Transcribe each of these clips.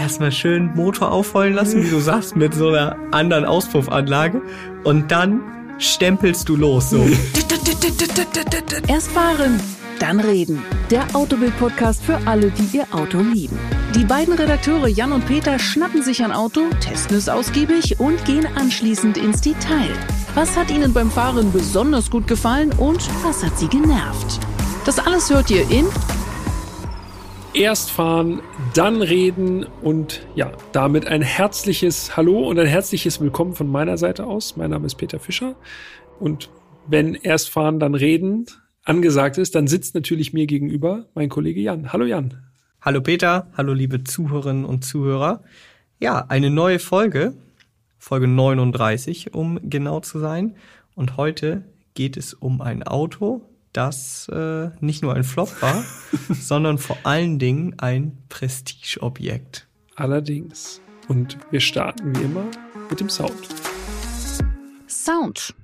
erstmal schön Motor aufheulen lassen, wie du sagst, mit so einer anderen Auspuffanlage. Und dann stempelst du los, so. Erst fahren, dann reden. Der Autobild-Podcast für alle, die ihr Auto lieben. Die beiden Redakteure Jan und Peter schnappen sich ein Auto, testen es ausgiebig und gehen anschließend ins Detail. Was hat ihnen beim Fahren besonders gut gefallen und was hat sie genervt? Das alles hört ihr in Erst fahren, dann reden und ja, damit ein herzliches Hallo und ein herzliches Willkommen von meiner Seite aus. Mein Name ist Peter Fischer und wenn erst fahren, dann reden angesagt ist, dann sitzt natürlich mir gegenüber mein Kollege Jan. Hallo Jan. Hallo Peter, hallo liebe Zuhörerinnen und Zuhörer. Ja, eine neue Folge, Folge 39, um genau zu sein. Und heute geht es um ein Auto, das äh, nicht nur ein Flop war, sondern vor allen Dingen ein Prestigeobjekt. Allerdings. Und wir starten wie immer mit dem Sound. Sound.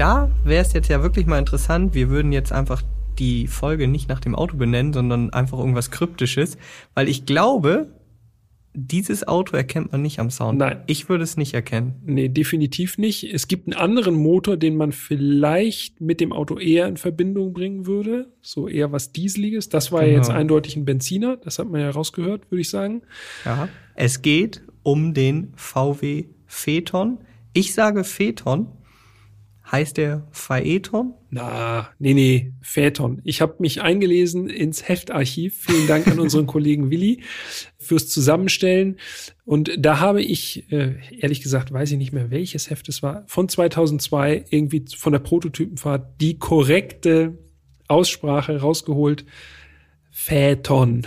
Da wäre es jetzt ja wirklich mal interessant. Wir würden jetzt einfach die Folge nicht nach dem Auto benennen, sondern einfach irgendwas Kryptisches, weil ich glaube, dieses Auto erkennt man nicht am Sound. Nein. Ich würde es nicht erkennen. Nee, definitiv nicht. Es gibt einen anderen Motor, den man vielleicht mit dem Auto eher in Verbindung bringen würde. So eher was Dieseliges. Das war Genau. ja jetzt eindeutig ein Benziner. Das hat man ja rausgehört, würde ich sagen. Ja. Es geht um den VW Phaeton. Ich sage Phaeton. Heißt der Phaeton? Na, nee, nee, Phaeton. Ich habe mich eingelesen ins Heftarchiv. Vielen Dank an unseren Kollegen Willi fürs Zusammenstellen. Und da habe ich, äh, ehrlich gesagt, weiß ich nicht mehr, welches Heft es war, von 2002 irgendwie von der Prototypenfahrt die korrekte Aussprache rausgeholt. Phaeton.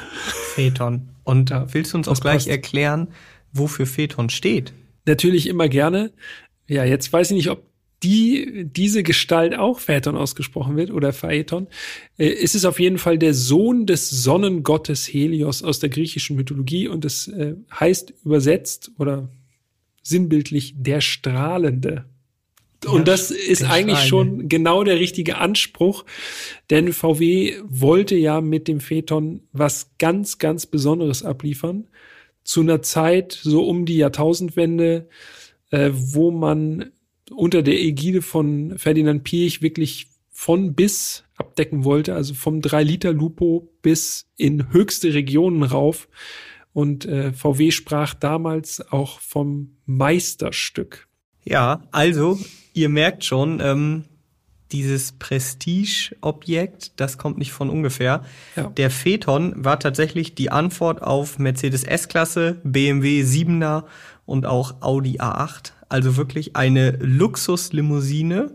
Phaeton. Und Ja, willst du uns auch gleich passt. erklären, wofür Phaeton steht? Natürlich immer gerne. Ja, jetzt weiß ich nicht, ob die, diese Gestalt auch Phaeton ausgesprochen wird oder Phaeton. Äh, es ist auf jeden Fall der Sohn des Sonnengottes Helios aus der griechischen Mythologie und es äh, heißt übersetzt oder sinnbildlich der Strahlende. Und das ist eigentlich schon genau der richtige Anspruch, denn VW wollte ja mit dem Phaeton was ganz, ganz Besonderes abliefern. Zu einer Zeit so um die Jahrtausendwende, äh, wo man unter der Ägide von Ferdinand Piech wirklich von bis abdecken wollte, also vom 3-Liter-Lupo bis in höchste Regionen rauf. Und äh, VW sprach damals auch vom Meisterstück. Ja, also, ihr merkt schon, ähm, dieses Prestige-Objekt, das kommt nicht von ungefähr. Ja. Der Phaeton war tatsächlich die Antwort auf Mercedes S-Klasse, BMW 7er und auch Audi A8. Also wirklich eine Luxuslimousine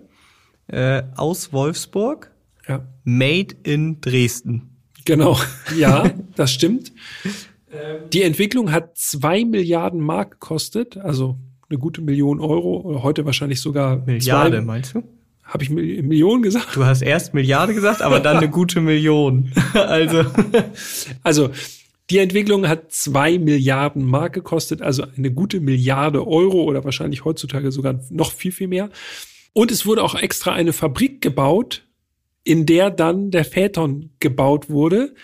äh, aus Wolfsburg, Ja, made in Dresden. genau. Ja, das stimmt. Die Entwicklung hat zwei Milliarden Mark gekostet, also eine gute Million Euro oder heute wahrscheinlich sogar Milliarde, Zwei, meinst du? Habe ich Mil- Millionen gesagt? Du hast erst Milliarde gesagt, aber dann eine gute Million. Also, Also die Entwicklung hat zwei Milliarden Mark gekostet, also eine gute Milliarde Euro oder wahrscheinlich heutzutage sogar noch viel, viel mehr. Und es wurde auch extra eine Fabrik gebaut, in der dann der Phaeton gebaut wurde.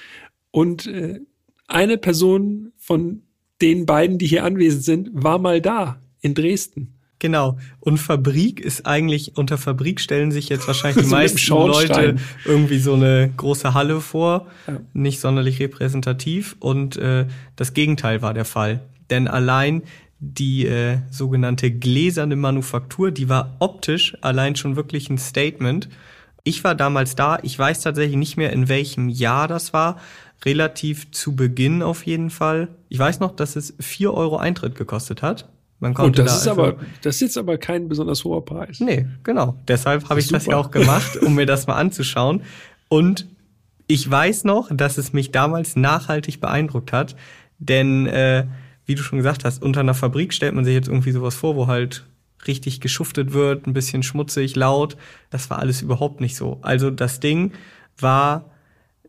Und äh, eine Person von den beiden, die hier anwesend sind, war mal da in Dresden. Genau. Und Fabrik ist eigentlich, unter Fabrik stellen sich jetzt wahrscheinlich die So meisten. Leute irgendwie so eine große Halle vor. Ja. Nicht sonderlich repräsentativ. Und äh, das Gegenteil war der Fall. Denn allein die äh, sogenannte gläserne Manufaktur, die war optisch allein schon wirklich ein Statement. Ich war damals da. Ich weiß tatsächlich nicht mehr, in welchem Jahr das war. Relativ zu Beginn auf jeden Fall. Ich weiß noch, dass es vier Euro Eintritt gekostet hat. Man Und konnte das da ist also- aber, das ist jetzt aber kein besonders hoher Preis. Nee, genau. Deshalb habe ich das ja Super. auch gemacht, um mir das mal anzuschauen. Und ich weiß noch, dass es mich damals nachhaltig beeindruckt hat. Denn, äh, wie du schon gesagt hast, unter einer Fabrik stellt man sich jetzt irgendwie sowas vor, wo halt richtig geschuftet wird, ein bisschen schmutzig, laut. Das war alles überhaupt nicht so. Also das Ding war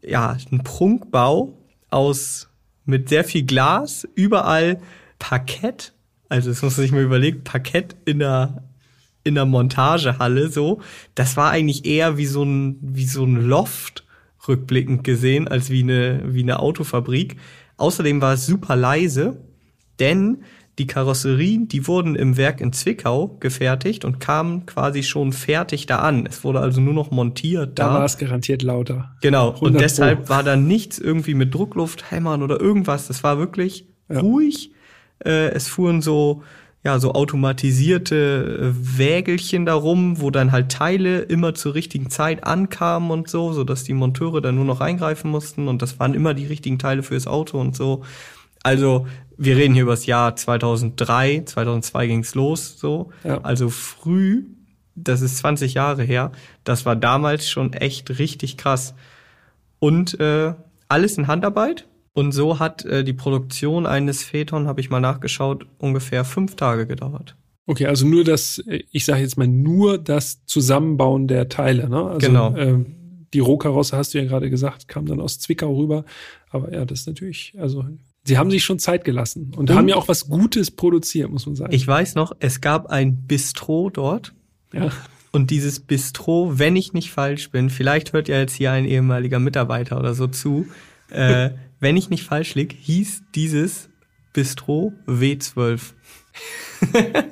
ja ein Prunkbau aus mit sehr viel Glas, überall Parkett. Also das muss man sich mal überlegen, Parkett in der in der Montagehalle so. Das war eigentlich eher wie so ein wie so ein Loft rückblickend gesehen als wie eine wie eine Autofabrik. Außerdem war es super leise, denn die Karosserien, die wurden im Werk in Zwickau gefertigt und kamen quasi schon fertig da an. Es wurde also nur noch montiert da. Da war es garantiert lauter. Genau. Und deshalb Pro. war da nichts irgendwie mit Druckluft, Hämmern oder irgendwas. Das war wirklich ja. ruhig. Äh, es fuhren so, ja, so automatisierte äh, Wägelchen darum, wo dann halt Teile immer zur richtigen Zeit ankamen und so, so dass die Monteure dann nur noch eingreifen mussten und das waren immer die richtigen Teile fürs Auto und so. Also wir reden hier über das Jahr 2003, 2002 ging's los, so. Ja. Also früh, das ist 20 Jahre her. Das war damals schon echt richtig krass. Und äh, alles in Handarbeit. Und so hat äh, die Produktion eines Phaeton, habe ich mal nachgeschaut, ungefähr fünf Tage gedauert. Okay, also nur das, ich sage jetzt mal nur das Zusammenbauen der Teile. Ne? Also, genau. Äh, die Rohkarosse hast du ja gerade gesagt, kam dann aus Zwickau rüber. Aber ja, das ist natürlich, also Sie haben sich schon Zeit gelassen und, und haben ja auch was Gutes produziert, muss man sagen. Ich weiß noch, es gab ein Bistro dort. Ja. Und dieses Bistro, wenn ich nicht falsch bin, vielleicht hört ja jetzt hier ein ehemaliger Mitarbeiter oder so zu, äh, wenn ich nicht falsch lieg, hieß dieses Bistro W12.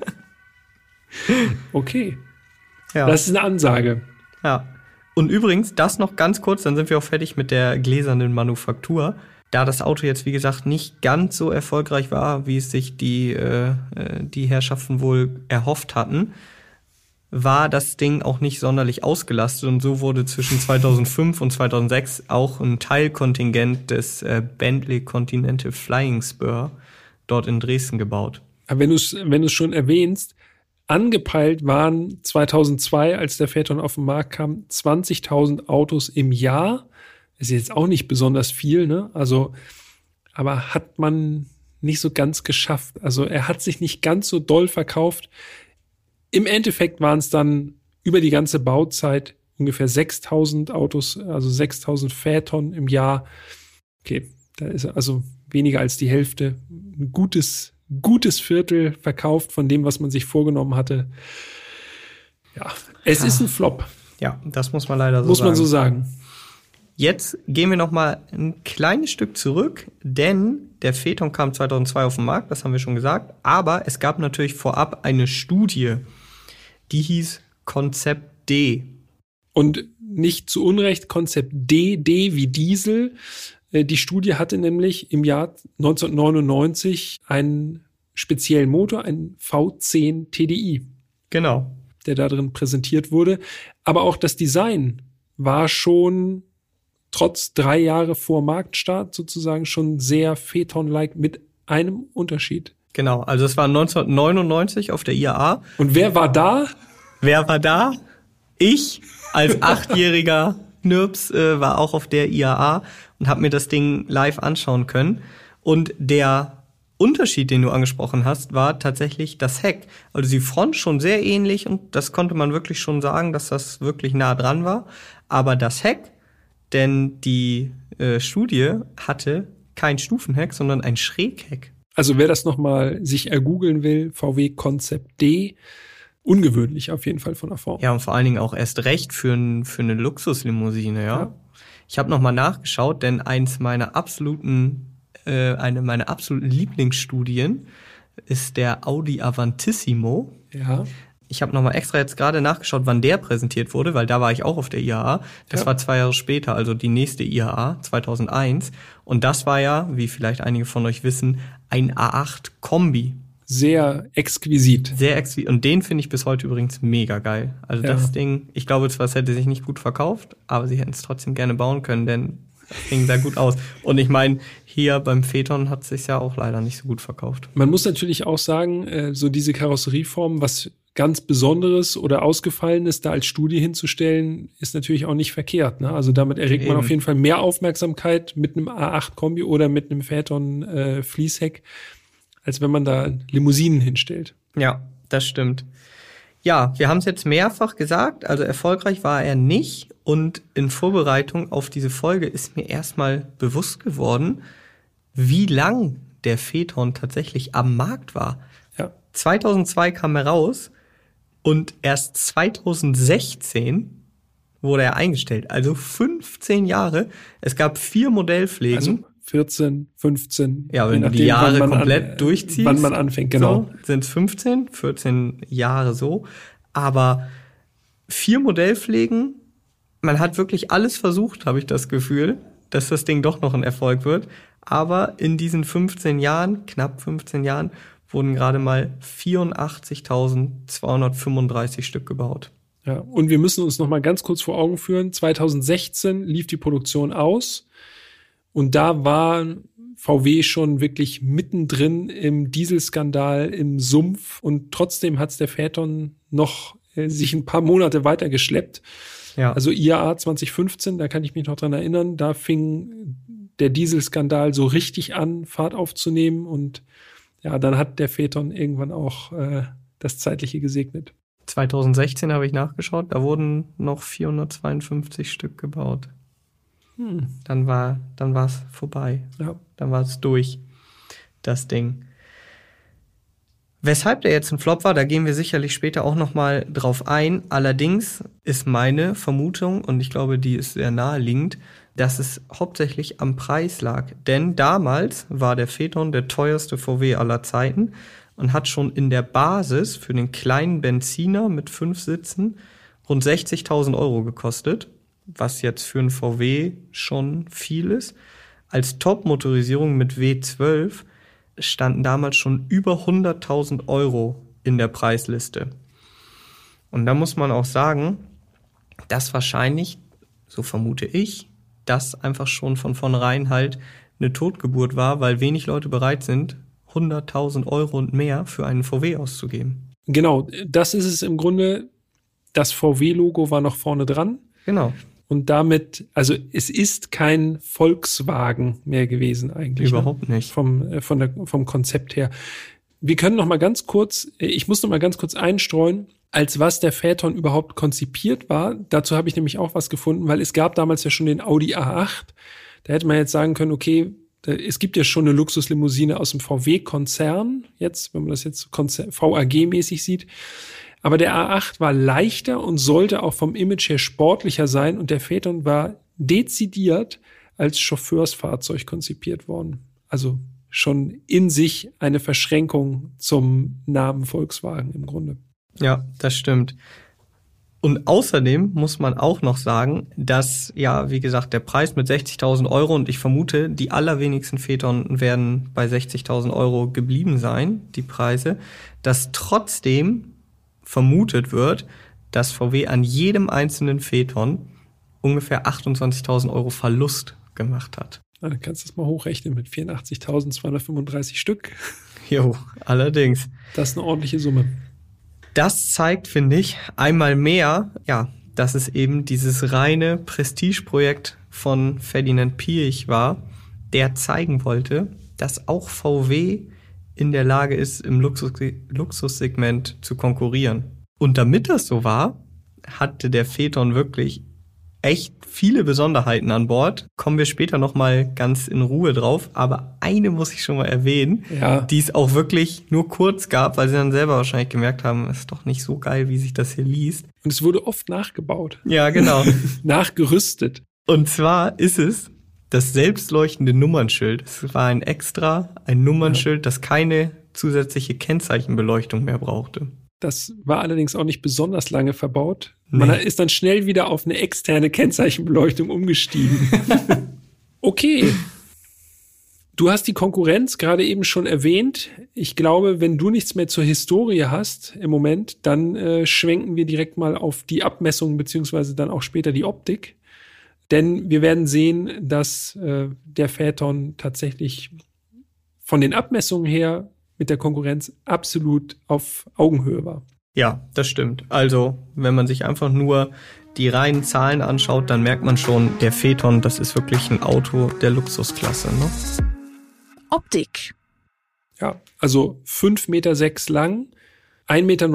okay. Ja. Das ist eine Ansage. Ja. Und übrigens, das noch ganz kurz, dann sind wir auch fertig mit der gläsernen Manufaktur da das Auto jetzt, wie gesagt, nicht ganz so erfolgreich war, wie es sich die, äh, äh, die Herrschaften wohl erhofft hatten, war das Ding auch nicht sonderlich ausgelastet und so wurde zwischen 2005 und 2006 auch ein Teilkontingent des äh, Bentley Continental Flying Spur dort in Dresden gebaut. Aber wenn du es wenn schon erwähnst, angepeilt waren 2002, als der Phaeton auf den Markt kam, 20.000 Autos im Jahr ist jetzt auch nicht besonders viel, ne? Also, aber hat man nicht so ganz geschafft. Also er hat sich nicht ganz so doll verkauft. Im Endeffekt waren es dann über die ganze Bauzeit ungefähr 6000 Autos, also 6000 Phaeton im Jahr. Okay, da ist also weniger als die Hälfte. Ein gutes, gutes Viertel verkauft von dem, was man sich vorgenommen hatte. Ja, es ja. ist ein Flop. Ja, das muss man leider so muss sagen. Muss man so sagen. Jetzt gehen wir noch mal ein kleines Stück zurück, denn der Phaeton kam 2002 auf den Markt, das haben wir schon gesagt. Aber es gab natürlich vorab eine Studie, die hieß Konzept D. Und nicht zu Unrecht Konzept D, D wie Diesel. Äh, die Studie hatte nämlich im Jahr 1999 einen speziellen Motor, einen V10 TDI. Genau. Der da drin präsentiert wurde. Aber auch das Design war schon trotz drei Jahre vor Marktstart sozusagen schon sehr Phaeton-like mit einem Unterschied. Genau, also es war 1999 auf der IAA. Und wer war da? Wer war da? Ich als achtjähriger Knirps äh, war auch auf der IAA und habe mir das Ding live anschauen können. Und der Unterschied, den du angesprochen hast, war tatsächlich das Heck. Also die Front schon sehr ähnlich und das konnte man wirklich schon sagen, dass das wirklich nah dran war. Aber das Heck denn die äh, Studie hatte kein Stufenheck, sondern ein Schrägheck. Also wer das nochmal sich ergoogeln will, VW Konzept D, ungewöhnlich auf jeden Fall von der Form. Ja, und vor allen Dingen auch erst recht für, ein, für eine Luxuslimousine, ja. ja. Ich habe nochmal nachgeschaut, denn eins meiner absoluten, äh, eine meiner absoluten Lieblingsstudien ist der Audi Avantissimo. Ja ich habe nochmal extra jetzt gerade nachgeschaut, wann der präsentiert wurde, weil da war ich auch auf der IAA. Das ja. war zwei Jahre später, also die nächste IAA 2001. Und das war ja, wie vielleicht einige von euch wissen, ein A8 Kombi. Sehr exquisit. Sehr exquisit. Und den finde ich bis heute übrigens mega geil. Also ja. das Ding, ich glaube zwar, es hätte sich nicht gut verkauft, aber sie hätten es trotzdem gerne bauen können, denn das Ding sah gut aus. Und ich meine, hier beim Phaeton hat es sich ja auch leider nicht so gut verkauft. Man muss natürlich auch sagen, äh, so diese Karosserieform, was ganz Besonderes oder Ausgefallenes da als Studie hinzustellen, ist natürlich auch nicht verkehrt. Ne? Also damit erregt Eben. man auf jeden Fall mehr Aufmerksamkeit mit einem A8-Kombi oder mit einem Phaeton äh, Fließheck, als wenn man da Limousinen hinstellt. Ja, das stimmt. Ja, wir haben es jetzt mehrfach gesagt, also erfolgreich war er nicht und in Vorbereitung auf diese Folge ist mir erstmal bewusst geworden, wie lang der Phaeton tatsächlich am Markt war. Ja. 2002 kam er raus und erst 2016 wurde er eingestellt. Also 15 Jahre. Es gab vier Modellpflegen. Also 14, 15. ja, wenn du die Jahre komplett an, durchziehst. Wann man anfängt, genau. So, sind es 15, 14 Jahre so. Aber vier Modellpflegen, man hat wirklich alles versucht, habe ich das Gefühl, dass das Ding doch noch ein Erfolg wird. Aber in diesen 15 Jahren, knapp 15 Jahren, wurden gerade mal 84.235 Stück gebaut. Ja, und wir müssen uns noch mal ganz kurz vor Augen führen. 2016 lief die Produktion aus und da war VW schon wirklich mittendrin im Dieselskandal, im Sumpf und trotzdem hat's der Phaeton noch äh, sich ein paar Monate weiter geschleppt. Ja. Also IAA 2015, da kann ich mich noch dran erinnern, da fing der Dieselskandal so richtig an, Fahrt aufzunehmen und ja, dann hat der Phaeton irgendwann auch äh, das Zeitliche gesegnet. 2016 habe ich nachgeschaut, da wurden noch 452 Stück gebaut. Hm. Dann war, dann war es vorbei. Ja. Dann war es durch, das Ding. Weshalb der jetzt ein Flop war, da gehen wir sicherlich später auch nochmal drauf ein. Allerdings ist meine Vermutung, und ich glaube, die ist sehr naheliegend, dass es hauptsächlich am Preis lag. Denn damals war der Phaeton der teuerste VW aller Zeiten und hat schon in der Basis für den kleinen Benziner mit fünf Sitzen rund 60.000 Euro gekostet, was jetzt für einen VW schon viel ist. Als Top-Motorisierung mit W12 standen damals schon über 100.000 Euro in der Preisliste. Und da muss man auch sagen, dass wahrscheinlich, so vermute ich, das einfach schon von vornherein halt eine Totgeburt war, weil wenig Leute bereit sind, 100.000 Euro und mehr für einen VW auszugeben. Genau, das ist es im Grunde. Das VW-Logo war noch vorne dran. Genau. Und damit, also es ist kein Volkswagen mehr gewesen eigentlich. Überhaupt ne? nicht. Vom, äh, von der, vom Konzept her. Wir können noch mal ganz kurz, ich muss noch mal ganz kurz einstreuen, als was der Phaeton überhaupt konzipiert war. Dazu habe ich nämlich auch was gefunden, weil es gab damals ja schon den Audi A8. Da hätte man jetzt sagen können, okay, es gibt ja schon eine Luxuslimousine aus dem VW-Konzern, jetzt, wenn man das jetzt VAG-mäßig sieht. Aber der A8 war leichter und sollte auch vom Image her sportlicher sein und der Phaeton war dezidiert als Chauffeursfahrzeug konzipiert worden. Also schon in sich eine Verschränkung zum Namen Volkswagen im Grunde. Ja, das stimmt. Und außerdem muss man auch noch sagen, dass, ja, wie gesagt, der Preis mit 60.000 Euro und ich vermute, die allerwenigsten Phaeton werden bei 60.000 Euro geblieben sein, die Preise, dass trotzdem vermutet wird, dass VW an jedem einzelnen Phaeton ungefähr 28.000 Euro Verlust gemacht hat. Na, dann kannst du das mal hochrechnen mit 84.235 Stück. Jo, allerdings. Das ist eine ordentliche Summe. Das zeigt, finde ich, einmal mehr, ja, dass es eben dieses reine Prestigeprojekt von Ferdinand Piech war, der zeigen wollte, dass auch VW in der Lage ist, im Luxus Luxussegment zu konkurrieren. Und damit das so war, hatte der Phaeton wirklich echt viele Besonderheiten an Bord. Kommen wir später nochmal ganz in Ruhe drauf. Aber eine muss ich schon mal erwähnen, Ja. die es auch wirklich nur kurz gab, weil sie dann selber wahrscheinlich gemerkt haben, es ist doch nicht so geil, wie sich das hier liest. Und es wurde oft nachgebaut, Ja, genau. nachgerüstet. Und zwar ist es das selbstleuchtende Nummernschild. Es war ein extra, ein Nummernschild, das keine zusätzliche Kennzeichenbeleuchtung mehr brauchte. Das war allerdings auch nicht besonders lange verbaut. Man Nee. ist dann schnell wieder auf eine externe Kennzeichenbeleuchtung umgestiegen. okay. Du hast die Konkurrenz gerade eben schon erwähnt. Ich glaube, wenn du nichts mehr zur Historie hast im Moment, dann äh, schwenken wir direkt mal auf die Abmessungen beziehungsweise dann auch später die Optik. Denn wir werden sehen, dass äh, der Phaeton tatsächlich von den Abmessungen her mit der Konkurrenz absolut auf Augenhöhe war. Ja, das stimmt. Also, wenn man sich einfach nur die reinen Zahlen anschaut, dann merkt man schon, der Phaeton, das ist wirklich ein Auto der Luxusklasse. Ne? Optik. Ja, also 5,6 Meter sechs lang, 1,90 Meter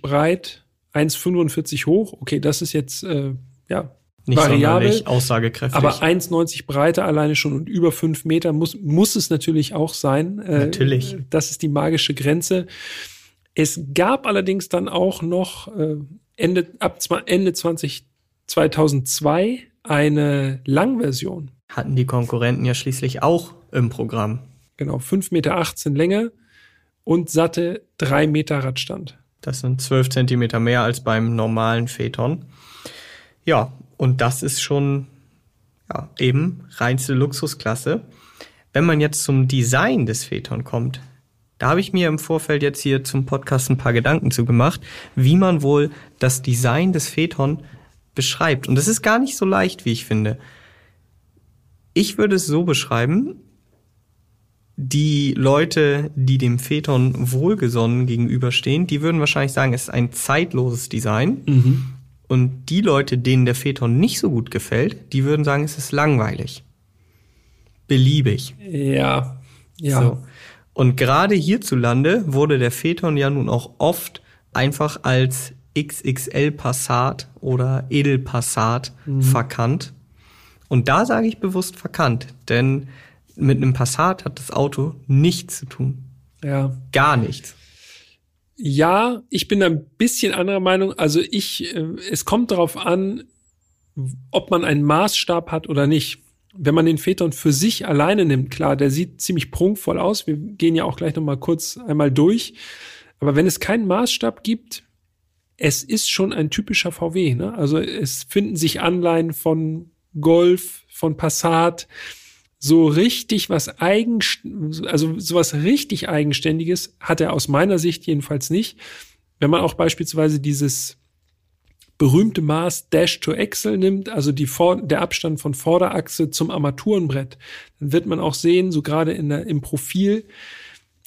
breit, 1,45 hoch. Okay, das ist jetzt, äh, ja, nicht variabel, sonderlich aussagekräftig. aber 1,90 Breite alleine schon und über fünf Meter muss, muss es natürlich auch sein. Äh, Natürlich. Das ist die magische Grenze. Es gab allerdings dann auch noch äh, Ende, ab Ende 20, 2002 eine Langversion. Hatten die Konkurrenten ja schließlich auch im Programm. Genau, 5,18 Meter Länge und satte 3 Meter Radstand. Das sind 12 Zentimeter mehr als beim normalen Phaeton. Ja, und das ist schon ja, eben reinste Luxusklasse. Wenn man jetzt zum Design des Phaeton kommt, da habe ich mir im Vorfeld jetzt hier zum Podcast ein paar Gedanken zu gemacht, wie man wohl das Design des Phaeton beschreibt. Und das ist gar nicht so leicht, wie ich finde. Ich würde es so beschreiben, die Leute, die dem Phaeton wohlgesonnen gegenüberstehen, die würden wahrscheinlich sagen, es ist ein zeitloses Design. Und die Leute, denen der Phaeton nicht so gut gefällt, die würden sagen, es ist langweilig. Beliebig. Ja, ja. So. Und gerade hierzulande wurde der Phaeton ja nun auch oft einfach als XXL Passat oder Edelpassat verkannt. Und da sage ich bewusst verkannt, denn mit einem Passat hat das Auto nichts zu tun. ja. Gar nichts. Ja, ich bin ein bisschen anderer Meinung. Also ich, äh, es kommt darauf an, ob man einen Maßstab hat oder nicht. Wenn man den Phaeton für sich alleine nimmt, klar, der sieht ziemlich prunkvoll aus. Wir gehen ja auch gleich noch mal kurz einmal durch. Aber wenn es keinen Maßstab gibt, es ist schon ein typischer VW. Ne? Also es finden sich Anleihen von Golf, von Passat. So richtig was eigen, also sowas richtig eigenständiges hat er aus meiner Sicht jedenfalls nicht. Wenn man auch beispielsweise dieses berühmte Maß Dash to Axle nimmt, also die Vor der Abstand von Vorderachse zum Armaturenbrett, dann wird man auch sehen, so gerade in der, im Profil,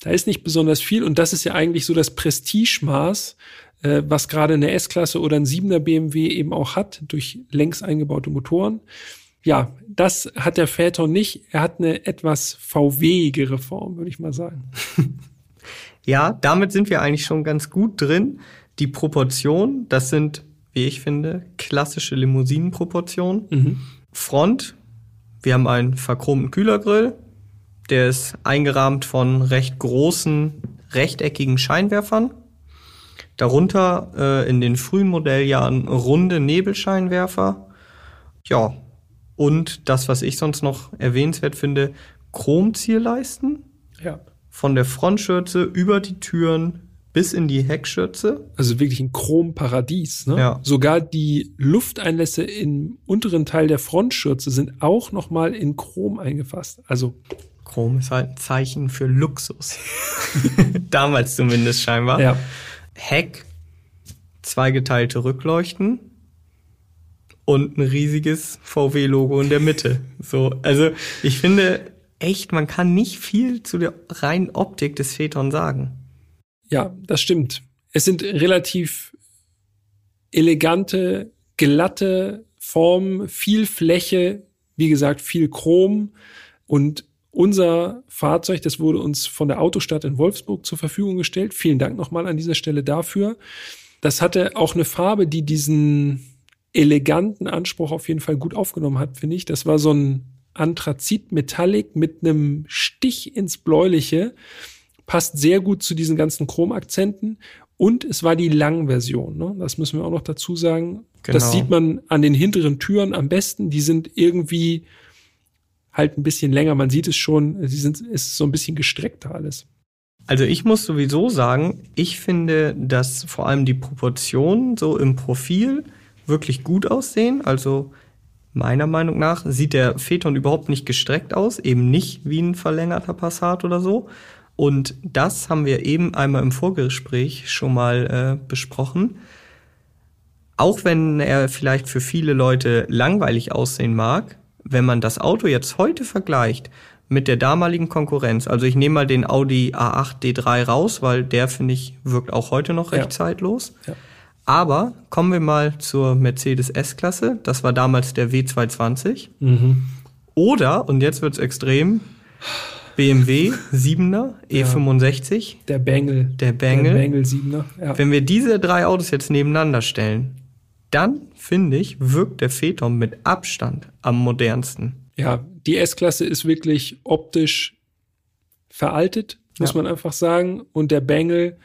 da ist nicht besonders viel und das ist ja eigentlich so das Prestigemaß, äh, was gerade eine S-Klasse oder ein 7er BMW eben auch hat, durch längs eingebaute Motoren. Ja, das hat der Phaeton nicht. Er hat eine etwas VW-igere Form, würde ich mal sagen. Ja, damit sind wir eigentlich schon ganz gut drin. Die Proportionen, das sind, wie ich finde, klassische Limousinenproportionen. Front, wir haben einen verchromten Kühlergrill. Der ist eingerahmt von recht großen, rechteckigen Scheinwerfern. Darunter äh, in den frühen Modelljahren runde Nebelscheinwerfer. Ja, und das, was ich sonst noch erwähnenswert finde, Chromzierleisten Ja. von der Frontschürze über die Türen bis in die Heckschürze. Also wirklich ein Chromparadies. Ne? Ja. Sogar die Lufteinlässe im unteren Teil der Frontschürze sind auch nochmal in Chrom eingefasst. Also Chrom ist halt ein Zeichen für Luxus. Damals zumindest scheinbar. ja, Heck, zweigeteilte Rückleuchten und ein riesiges VW-Logo in der Mitte. So, also ich finde echt, man kann nicht viel zu der reinen Optik des Phaeton sagen. ja, das stimmt. Es sind relativ elegante, glatte Formen, viel Fläche, wie gesagt, viel Chrom und unser Fahrzeug, das wurde uns von der Autostadt in Wolfsburg zur Verfügung gestellt. Vielen Dank nochmal an dieser Stelle dafür. Das hatte auch eine Farbe, die diesen eleganten Anspruch auf jeden Fall gut aufgenommen hat, finde ich. Das war so ein Anthrazit-Metallic mit einem Stich ins Bläuliche. Passt sehr gut zu diesen ganzen Chromakzenten. Und es war die Langversion. Ne? Das müssen wir auch noch dazu sagen. Das Genau. sieht man an den hinteren Türen am besten. Die sind irgendwie halt ein bisschen länger. Man sieht es schon. Sie sind, es ist so ein bisschen gestreckter alles. Also ich muss sowieso sagen, ich finde, dass vor allem die Proportionen so im Profil wirklich gut aussehen. Also meiner Meinung nach sieht der Phaeton überhaupt nicht gestreckt aus, eben nicht wie ein verlängerter Passat oder so. Und das haben wir eben einmal im Vorgespräch schon mal äh, besprochen. Auch wenn er vielleicht für viele Leute langweilig aussehen mag, wenn man das Auto jetzt heute vergleicht mit der damaligen Konkurrenz, also ich nehme mal den Audi A8 D3 raus, weil der finde ich wirkt auch heute noch recht Ja. zeitlos. Ja. Aber kommen wir mal zur Mercedes S-Klasse, das war damals der W220. Oder, und jetzt wird's extrem, BMW 7er E65. Der Bengel. Der Bengel. Der Bengel 7er. Ja. Wenn wir diese drei Autos jetzt nebeneinander stellen, dann finde ich, wirkt der Phaeton mit Abstand am modernsten. Ja, die S-Klasse ist wirklich optisch veraltet, muss Ja. man einfach sagen. Und der Bengal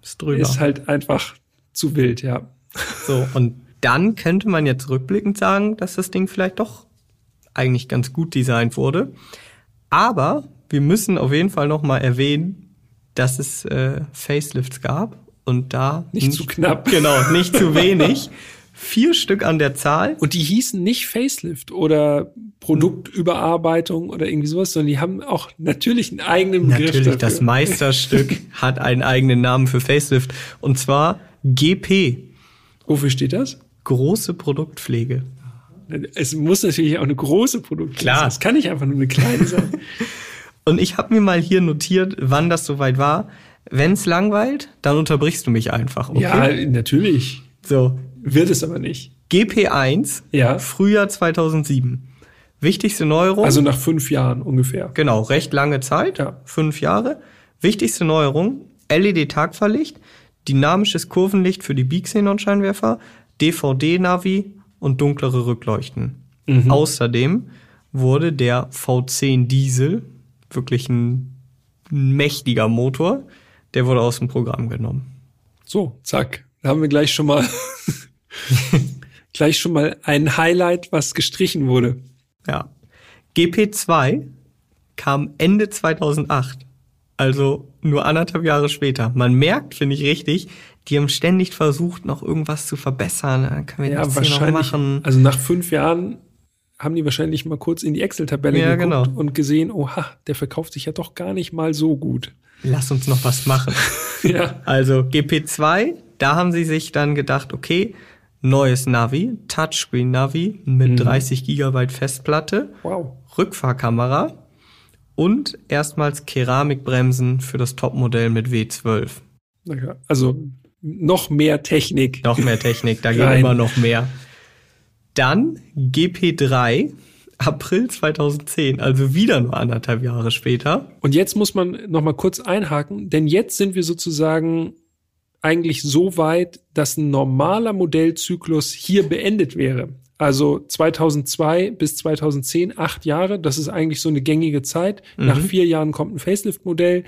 Ist ist halt einfach zu wild, ja. So, und dann könnte man jetzt rückblickend sagen, dass das Ding vielleicht doch eigentlich ganz gut designt wurde. Aber wir müssen auf jeden Fall noch mal erwähnen, dass es äh, Facelifts gab und da Nicht zu knapp. Genau, nicht zu wenig. Vier Stück an der Zahl. Und die hießen nicht Facelift oder Produktüberarbeitung oder irgendwie sowas, sondern die haben auch natürlich einen eigenen Begriff Natürlich, dafür. das Meisterstück hat einen eigenen Namen für Facelift und zwar GP, Wofür steht das? große Produktpflege. Es muss natürlich auch eine große Produkt Klar. sein. Es kann nicht einfach nur eine kleine sein. Und ich habe mir mal hier notiert, wann das soweit war. Wenn's langweilt, dann unterbrichst du mich einfach, okay? Ja, natürlich. So, Wird es aber nicht. GP1, Ja. Frühjahr 2007. Wichtigste Neuerung, Also nach fünf Jahren ungefähr. genau, recht lange Zeit, Ja. fünf Jahre. Wichtigste Neuerung, LED-Tagfahrlicht, dynamisches Kurvenlicht für die Big-Xenon-Scheinwerfer, DVD-Navi und dunklere Rückleuchten. Mhm. Außerdem wurde der V10 Diesel, wirklich ein mächtiger Motor, der wurde aus dem Programm genommen. So, zack. Da haben wir gleich schon mal, gleich schon mal ein Highlight, was gestrichen wurde. Ja. GP2 kam Ende 2008. Also nur anderthalb Jahre später. Man merkt, finde ich richtig, die haben ständig versucht, noch irgendwas zu verbessern. Dann können wir Ja, das hier noch machen. Also nach fünf Jahren haben die wahrscheinlich mal kurz in die Excel-Tabelle Ja, geguckt genau. und gesehen, oha, der verkauft sich ja doch gar nicht mal so gut. Lass uns noch was machen. Ja. Also GP2, da haben sie sich dann gedacht, okay, neues Navi, Touchscreen Navi mit 30 Gigabyte Festplatte, Wow. Rückfahrkamera und erstmals Keramikbremsen für das Topmodell mit W12. Na ja, Also noch mehr Technik. Noch mehr Technik, da geht immer noch mehr. Dann GP3, April 2010, also wieder nur anderthalb Jahre später. Und jetzt muss man noch mal kurz einhaken, denn jetzt sind wir sozusagen eigentlich so weit, dass ein normaler Modellzyklus hier beendet wäre. Also 2002 bis 2010, acht Jahre, das ist eigentlich so eine gängige Zeit. Nach vier Jahren kommt ein Facelift-Modell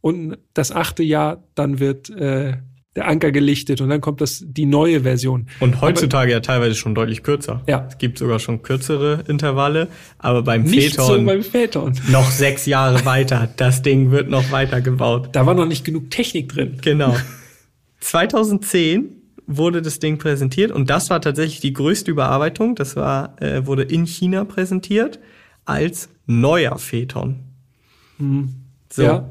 und das achte Jahr, dann wird äh, der Anker gelichtet und dann kommt das die neue Version. Und heutzutage ja teilweise schon deutlich kürzer. Ja. Es gibt sogar schon kürzere Intervalle, aber beim Nicht so Phaeton beim Phaeton. noch sechs Jahre weiter. Das Ding wird noch weiter gebaut. Da war noch nicht genug Technik drin. Genau. 2010 wurde das Ding präsentiert und das war tatsächlich die größte Überarbeitung. Das war, äh, wurde in China präsentiert als neuer Phaeton. So. Ja.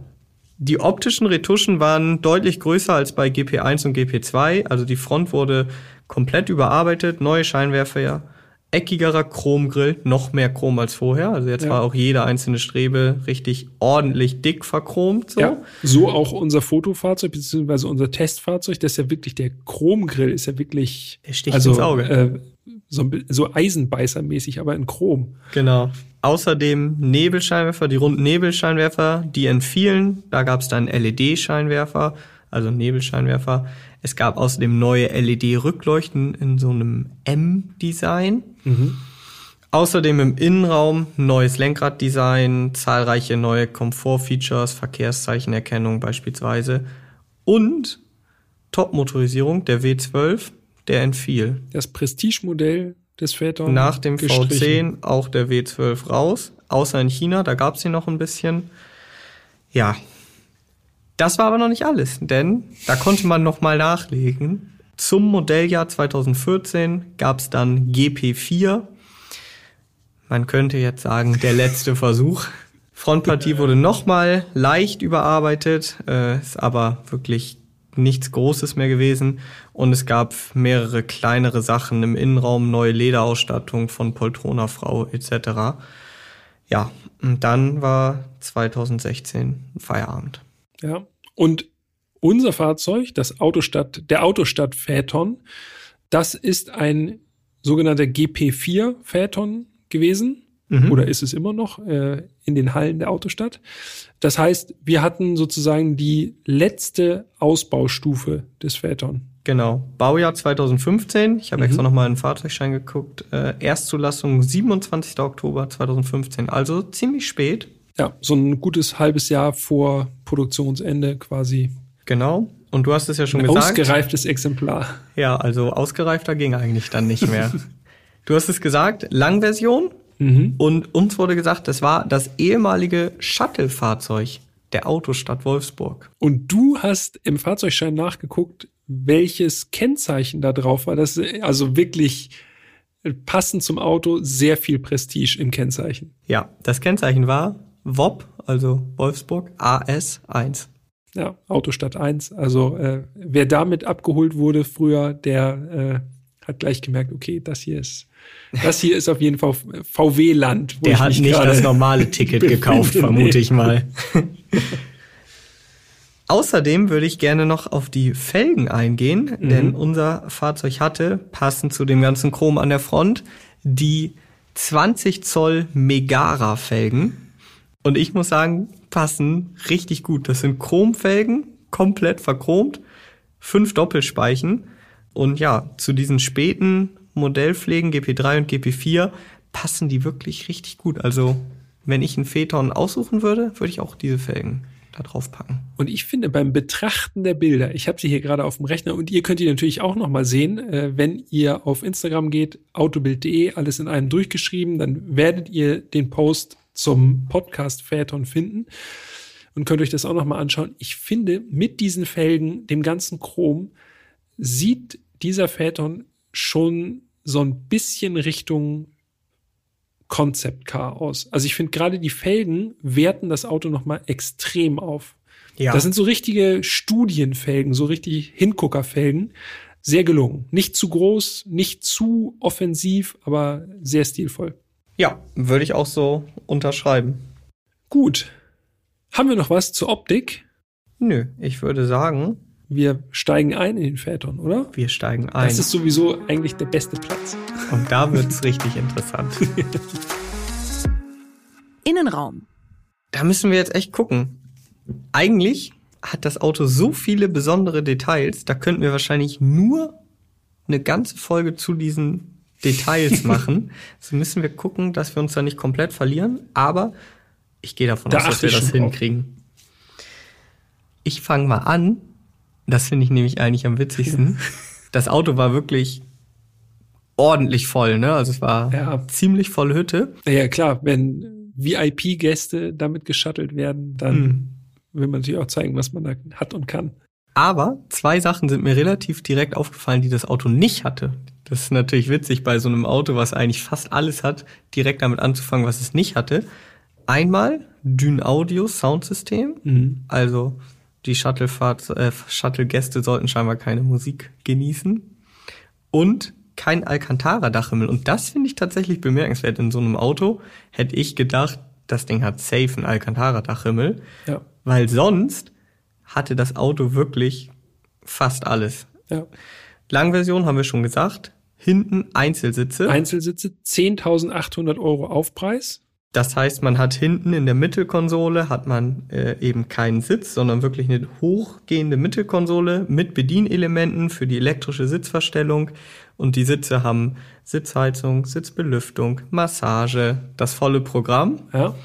Die optischen Retuschen waren deutlich größer als bei GP1 und GP2. Also die Front wurde komplett überarbeitet, neue Scheinwerfer, eckigerer Chromgrill, noch mehr Chrom als vorher. Also jetzt Ja. war auch jede einzelne Strebe richtig ordentlich dick verchromt. So. Ja, so auch unser Fotofahrzeug, beziehungsweise unser Testfahrzeug, das ist ja wirklich, der Chromgrill ist ja wirklich, Der sticht also, ins Auge. Äh, so, so Eisenbeißermäßig, aber in Chrom. Genau. Außerdem Nebelscheinwerfer, die runden Nebelscheinwerfer, die entfielen. Da gab es dann LED-Scheinwerfer, also Nebelscheinwerfer. Es gab außerdem neue LED-Rückleuchten in so einem M-Design. Außerdem im Innenraum neues Lenkraddesign, zahlreiche neue Komfortfeatures, Verkehrszeichenerkennung beispielsweise und Top-Motorisierung der W12, der entfiel. Das Prestige-Modell des Phaeton. Nach dem gestrichen. V10 auch der W12 raus, außer in China, da gab's sie noch ein bisschen. Ja, das war aber noch nicht alles, denn da konnte man noch mal nachlegen. Zum Modelljahr 2014 gab's dann GP4. Man könnte jetzt sagen, der letzte Versuch. Frontpartie wurde noch mal leicht überarbeitet, äh, ist aber wirklich nichts Großes mehr gewesen. Und es gab mehrere kleinere Sachen im Innenraum, neue Lederausstattung von Poltrona Frau etc. Ja, und dann war 2016 Feierabend. Ja. Und unser Fahrzeug, das Autostadt, der Autostadt Phaeton, das ist ein sogenannter GP4 Phaeton gewesen. Oder ist es immer noch äh, in den Hallen der Autostadt? Das heißt, wir hatten sozusagen die letzte Ausbaustufe des Phaeton. Genau. Baujahr 2015. Ich habe mhm. extra nochmal einen Fahrzeugschein geguckt. Äh, Erstzulassung 27. Oktober 2015. Also ziemlich spät. Ja, so ein gutes halbes Jahr vor Produktionsende quasi. Genau. Und du hast es ja schon ein gesagt. Ausgereiftes Exemplar. Ja, also ausgereifter ging eigentlich dann nicht mehr. du hast es gesagt, Langversion. Mhm. Und uns wurde gesagt, das war das ehemalige Shuttle-Fahrzeug der Autostadt Wolfsburg. Und du hast im Fahrzeugschein nachgeguckt, welches Kennzeichen da drauf war. Das ist also wirklich passend zum Auto sehr viel Prestige im Kennzeichen. Ja, das Kennzeichen war WOP, also Wolfsburg AS1. Ja, Autostadt 1. Also äh, wer damit abgeholt wurde früher, der äh, hat gleich gemerkt, okay, das hier ist das hier ist auf jeden Fall VW-Land. Der hat nicht das normale Ticket gekauft, vermute ich mal. Außerdem würde ich gerne noch auf die Felgen eingehen, mhm. denn unser Fahrzeug hatte, passend zu dem ganzen Chrom an der Front, die 20 Zoll Megara-Felgen. Und ich muss sagen, passen richtig gut. Das sind Chromfelgen, komplett verchromt, fünf Doppelspeichen. Und ja, zu diesen späten Modellpflegen, GP3 und GP4, passen die wirklich richtig gut. Also, wenn ich einen Phaeton aussuchen würde, würde ich auch diese Felgen da drauf packen. Und ich finde beim Betrachten der Bilder, ich habe sie hier gerade auf dem Rechner und ihr könnt die natürlich auch noch mal sehen, äh, wenn ihr auf Instagram geht, autobild.de, alles in einem durchgeschrieben, dann werdet ihr den Post zum Podcast Phaeton finden und könnt euch das auch noch mal anschauen. Ich finde, mit diesen Felgen, dem ganzen Chrom, sieht dieser Phaeton schon so ein bisschen Richtung Concept Car aus. Also ich finde gerade die Felgen werten das Auto noch mal extrem auf. Ja. Das sind so richtige Studienfelgen, so richtig Hinguckerfelgen. Sehr gelungen. Nicht zu groß, nicht zu offensiv, aber sehr stilvoll. Ja, würde ich auch so unterschreiben. Gut. Haben wir noch was zur Optik? Nö, ich würde sagen, wir steigen ein in den Phaeton, oder? Wir steigen ein. Das ist sowieso eigentlich der beste Platz. Und da wird's richtig interessant. Innenraum. Da müssen wir jetzt echt gucken. Eigentlich hat das Auto so viele besondere Details, da könnten wir wahrscheinlich nur eine ganze Folge zu diesen Details machen. so müssen wir gucken, dass wir uns da nicht komplett verlieren. Aber ich gehe davon da aus, dass wir das hinkriegen. Ich fange mal an das finde ich nämlich eigentlich am witzigsten. Das Auto war wirklich ordentlich voll, ne? Also es war ja. ziemlich voll Hütte. Ja, klar, wenn VIP-Gäste damit geschattelt werden, dann mhm. will man natürlich auch zeigen, was man da hat und kann. Aber zwei Sachen sind mir relativ direkt aufgefallen, die das Auto nicht hatte. Das ist natürlich witzig bei so einem Auto, was eigentlich fast alles hat, direkt damit anzufangen, was es nicht hatte. Einmal Dyn Audio Soundsystem, mhm. also die Shuttlefahrt, äh, Shuttle-Gäste sollten scheinbar keine Musik genießen. Und kein Alcantara-Dachhimmel. Und das finde ich tatsächlich bemerkenswert. In so einem Auto hätte ich gedacht, das Ding hat safe einen Alcantara-Dachhimmel. Ja. Weil sonst hatte das Auto wirklich fast alles. Ja. Langversion haben wir schon gesagt. Hinten Einzelsitze. Einzelsitze, 10.800 Euro Aufpreis. Das heißt, man hat hinten in der Mittelkonsole hat man äh, eben keinen Sitz, sondern wirklich eine hochgehende Mittelkonsole mit Bedienelementen für die elektrische Sitzverstellung. Und die Sitze haben Sitzheizung, Sitzbelüftung, Massage, das volle Programm. Ja.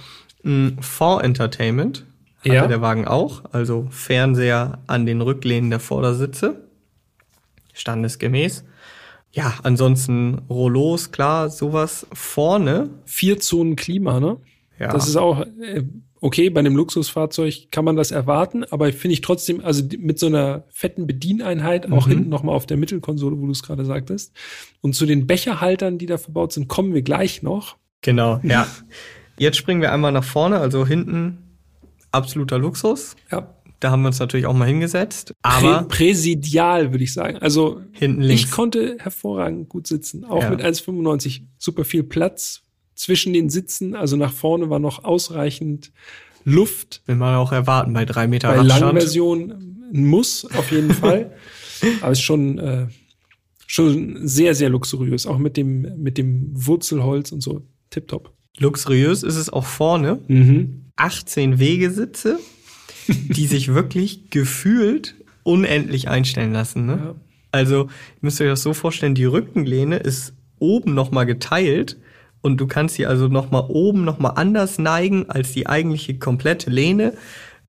Mm, Entertainment hatte ja. der Wagen auch, also Fernseher an den Rücklehnen der Vordersitze. Standesgemäß. Ja, ansonsten Rollos, klar, sowas vorne. Vier Zonen Klima, ne? Ja. Das ist auch äh, okay, bei einem Luxusfahrzeug kann man das erwarten, aber finde ich trotzdem, also mit so einer fetten Bedieneinheit, auch mhm. hinten nochmal auf der Mittelkonsole, wo du es gerade sagtest. Und zu den Becherhaltern, die da verbaut sind, kommen wir gleich noch. Genau, ja. Jetzt springen wir einmal nach vorne, also hinten absoluter Luxus. Ja. Da haben wir uns natürlich auch mal hingesetzt. Aber Prä präsidial, würde ich sagen. Also hinten links. ich konnte hervorragend gut sitzen. Auch ja. mit 1,95. Super viel Platz zwischen den Sitzen. Also nach vorne war noch ausreichend Luft. Will man auch erwarten bei drei Meter Bei Radstand. Langversion muss auf jeden Fall. Aber es ist schon, äh, schon sehr, sehr luxuriös. Auch mit dem, mit dem Wurzelholz und so. Tipptopp. Luxuriös ist es auch vorne. Mhm. 18 Wegesitze die sich wirklich gefühlt unendlich einstellen lassen. Ne? Ja. Also, ihr müsst euch das so vorstellen, die Rückenlehne ist oben nochmal geteilt und du kannst sie also nochmal oben nochmal anders neigen als die eigentliche komplette Lehne.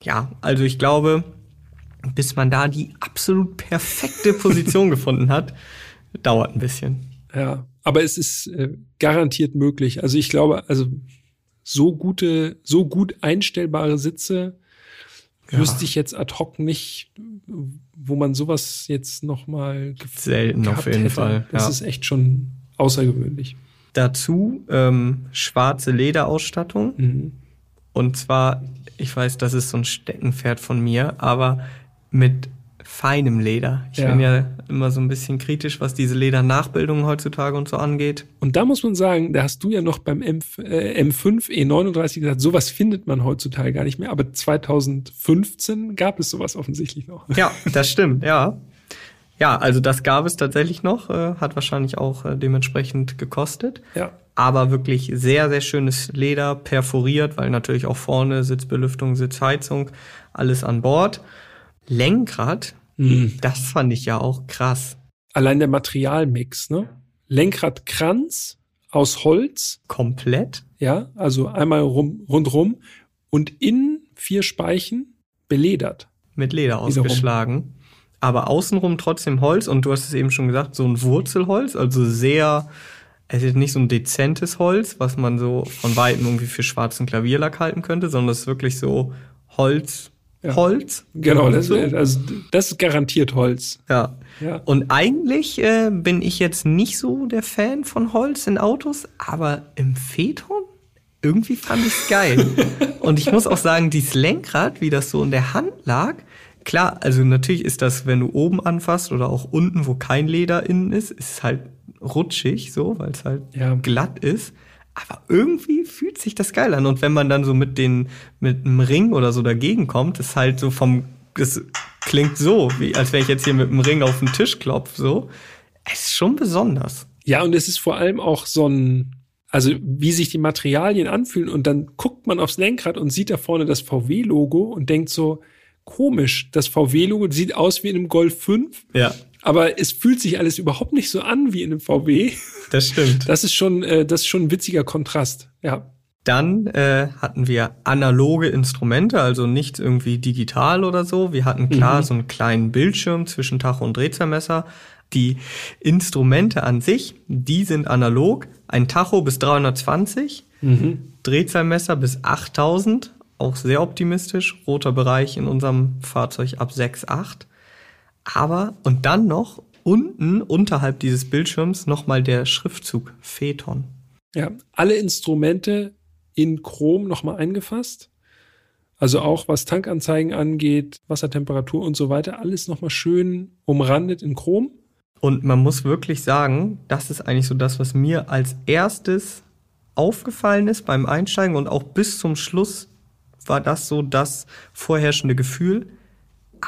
Ja, also ich glaube, bis man da die absolut perfekte Position gefunden hat, dauert ein bisschen. Ja, aber es ist äh, garantiert möglich. Also ich glaube, also so gute, so gut einstellbare Sitze ja. wüsste ich jetzt ad hoc nicht, wo man sowas jetzt noch mal selten auf jeden hätte. Fall. Das ist echt schon außergewöhnlich. Dazu ähm, schwarze Lederausstattung. Mhm. Und zwar, ich weiß, das ist so ein Steckenpferd von mir, aber mit feinem Leder. Ich ja. bin ja immer so ein bisschen kritisch, was diese Ledernachbildungen heutzutage und so angeht. Und da muss man sagen, da hast du ja noch beim M, äh, M5 E39 gesagt, sowas findet man heutzutage gar nicht mehr. Aber 2015 gab es sowas offensichtlich noch. Ja, das stimmt, ja. Ja, also das gab es tatsächlich noch, äh, hat wahrscheinlich auch äh, dementsprechend gekostet. Ja. Aber wirklich sehr, sehr schönes Leder, perforiert, weil natürlich auch vorne Sitzbelüftung, Sitzheizung, alles an Bord. Lenkrad, mhm. das fand ich ja auch krass. Allein der Materialmix, ne? Lenkradkranz aus Holz. Komplett? Ja, also einmal rum, rundrum und innen vier Speichen beledert. Mit Leder ausgeschlagen aber außenrum trotzdem Holz und du hast es eben schon gesagt, so ein Wurzelholz, also sehr, es ist nicht so ein dezentes Holz, was man so von Weitem irgendwie für schwarzen Klavierlack halten könnte, sondern es ist wirklich so Holz, ja. Holz. Genau, das, so. also das ist garantiert Holz. Ja. ja. Und eigentlich äh, bin ich jetzt nicht so der Fan von Holz in Autos, aber im Phaeton irgendwie fand ich's geil. und ich muss auch sagen, dieses Lenkrad, wie das so in der Hand lag, Klar, also natürlich ist das, wenn du oben anfasst oder auch unten, wo kein Leder innen ist, ist es halt rutschig so, weil es halt ja. glatt ist. Aber irgendwie fühlt sich das geil an. Und wenn man dann so mit den, mit einem Ring oder so dagegen kommt, ist halt so vom, es klingt so, wie, als wenn ich jetzt hier mit einem Ring auf den Tisch klopfe, so. Es ist schon besonders. Ja, und es ist vor allem auch so ein, also wie sich die Materialien anfühlen und dann guckt man aufs Lenkrad und sieht da vorne das VW-Logo und denkt so, komisch. Das VW-Logo sieht aus wie in einem Golf 5. Ja. Aber es fühlt sich alles überhaupt nicht so an wie in einem VW. Das stimmt. Das ist schon, äh, das ist schon ein witziger Kontrast. Ja. Dann äh, hatten wir analoge Instrumente, also nicht irgendwie digital oder so. Wir hatten klar mhm. so einen kleinen Bildschirm zwischen Tacho und Drehzahlmesser. Die Instrumente an sich, die sind analog. Ein Tacho bis 320, mhm. Drehzahlmesser bis 8000 auch sehr optimistisch. Roter Bereich in unserem Fahrzeug ab 6,8. Aber, und dann noch unten unterhalb dieses Bildschirms nochmal der Schriftzug Phaeton. Ja, alle Instrumente in Chrom nochmal eingefasst. Also auch was Tankanzeigen angeht, Wassertemperatur und so weiter, alles nochmal schön umrandet in Chrom. Und man muss wirklich sagen, das ist eigentlich so das, was mir als erstes aufgefallen ist beim Einsteigen und auch bis zum Schluss war das so das vorherrschende Gefühl.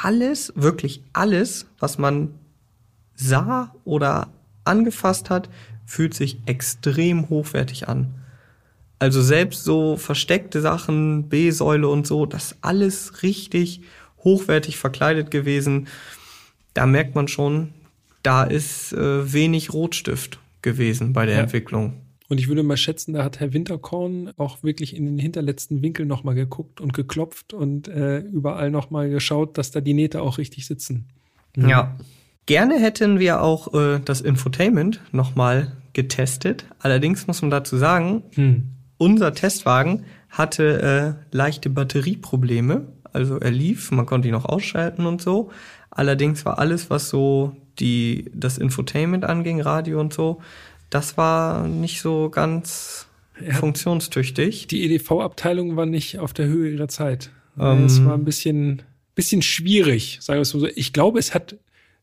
Alles, wirklich alles, was man sah oder angefasst hat, fühlt sich extrem hochwertig an. Also selbst so versteckte Sachen, B-Säule und so, das alles richtig hochwertig verkleidet gewesen. Da merkt man schon, da ist äh, wenig Rotstift gewesen bei der ja. Entwicklung. Und ich würde mal schätzen, da hat Herr Winterkorn auch wirklich in den hinterletzten Winkel nochmal geguckt und geklopft und äh, überall nochmal geschaut, dass da die Nähte auch richtig sitzen. Mhm. Ja. Gerne hätten wir auch äh, das Infotainment nochmal getestet. Allerdings muss man dazu sagen, hm. unser Testwagen hatte äh, leichte Batterieprobleme. Also er lief, man konnte ihn noch ausschalten und so. Allerdings war alles, was so die, das Infotainment anging, Radio und so, das war nicht so ganz ja, funktionstüchtig. Die EDV-Abteilung war nicht auf der Höhe ihrer Zeit. Ähm, es war ein bisschen, bisschen schwierig, es mal so. Ich glaube, es hat,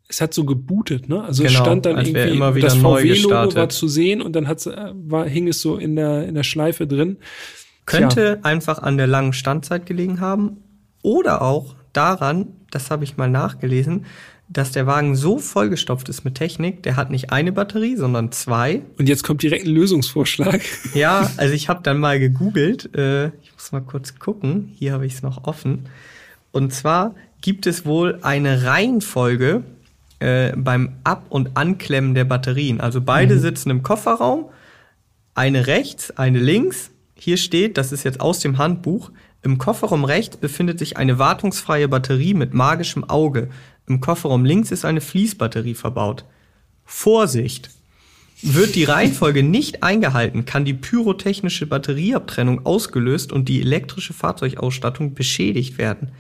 es hat so gebootet, ne? Also genau, es stand dann irgendwie, das VW-Logo war zu sehen und dann hat's, äh, war, hing es so in der, in der Schleife drin. Könnte Tja. einfach an der langen Standzeit gelegen haben oder auch daran, das habe ich mal nachgelesen, dass der Wagen so vollgestopft ist mit Technik, der hat nicht eine Batterie, sondern zwei. Und jetzt kommt direkt ein Lösungsvorschlag. Ja, also ich habe dann mal gegoogelt. Äh, ich muss mal kurz gucken. Hier habe ich es noch offen. Und zwar gibt es wohl eine Reihenfolge äh, beim Ab- und Anklemmen der Batterien. Also beide mhm. sitzen im Kofferraum, eine rechts, eine links. Hier steht, das ist jetzt aus dem Handbuch, im Kofferraum rechts befindet sich eine wartungsfreie Batterie mit magischem Auge. Im Kofferraum links ist eine Fließbatterie verbaut. Vorsicht! Wird die Reihenfolge nicht eingehalten, kann die pyrotechnische Batterieabtrennung ausgelöst und die elektrische Fahrzeugausstattung beschädigt werden.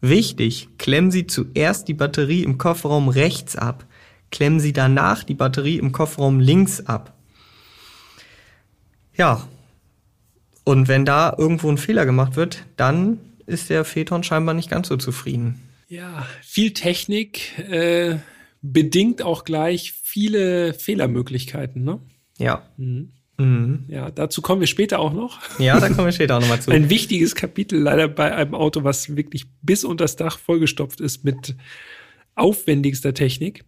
Wichtig, klemmen Sie zuerst die Batterie im Kofferraum rechts ab. Klemmen Sie danach die Batterie im Kofferraum links ab. Ja. Und wenn da irgendwo ein Fehler gemacht wird, dann ist der Phaeton scheinbar nicht ganz so zufrieden. Ja, viel Technik, äh, bedingt auch gleich viele Fehlermöglichkeiten, ne? Ja. Mhm. Mhm. Ja, dazu kommen wir später auch noch. Ja, da kommen wir später auch nochmal zu. Ein wichtiges Kapitel leider bei einem Auto, was wirklich bis unter das Dach vollgestopft ist mit aufwendigster Technik.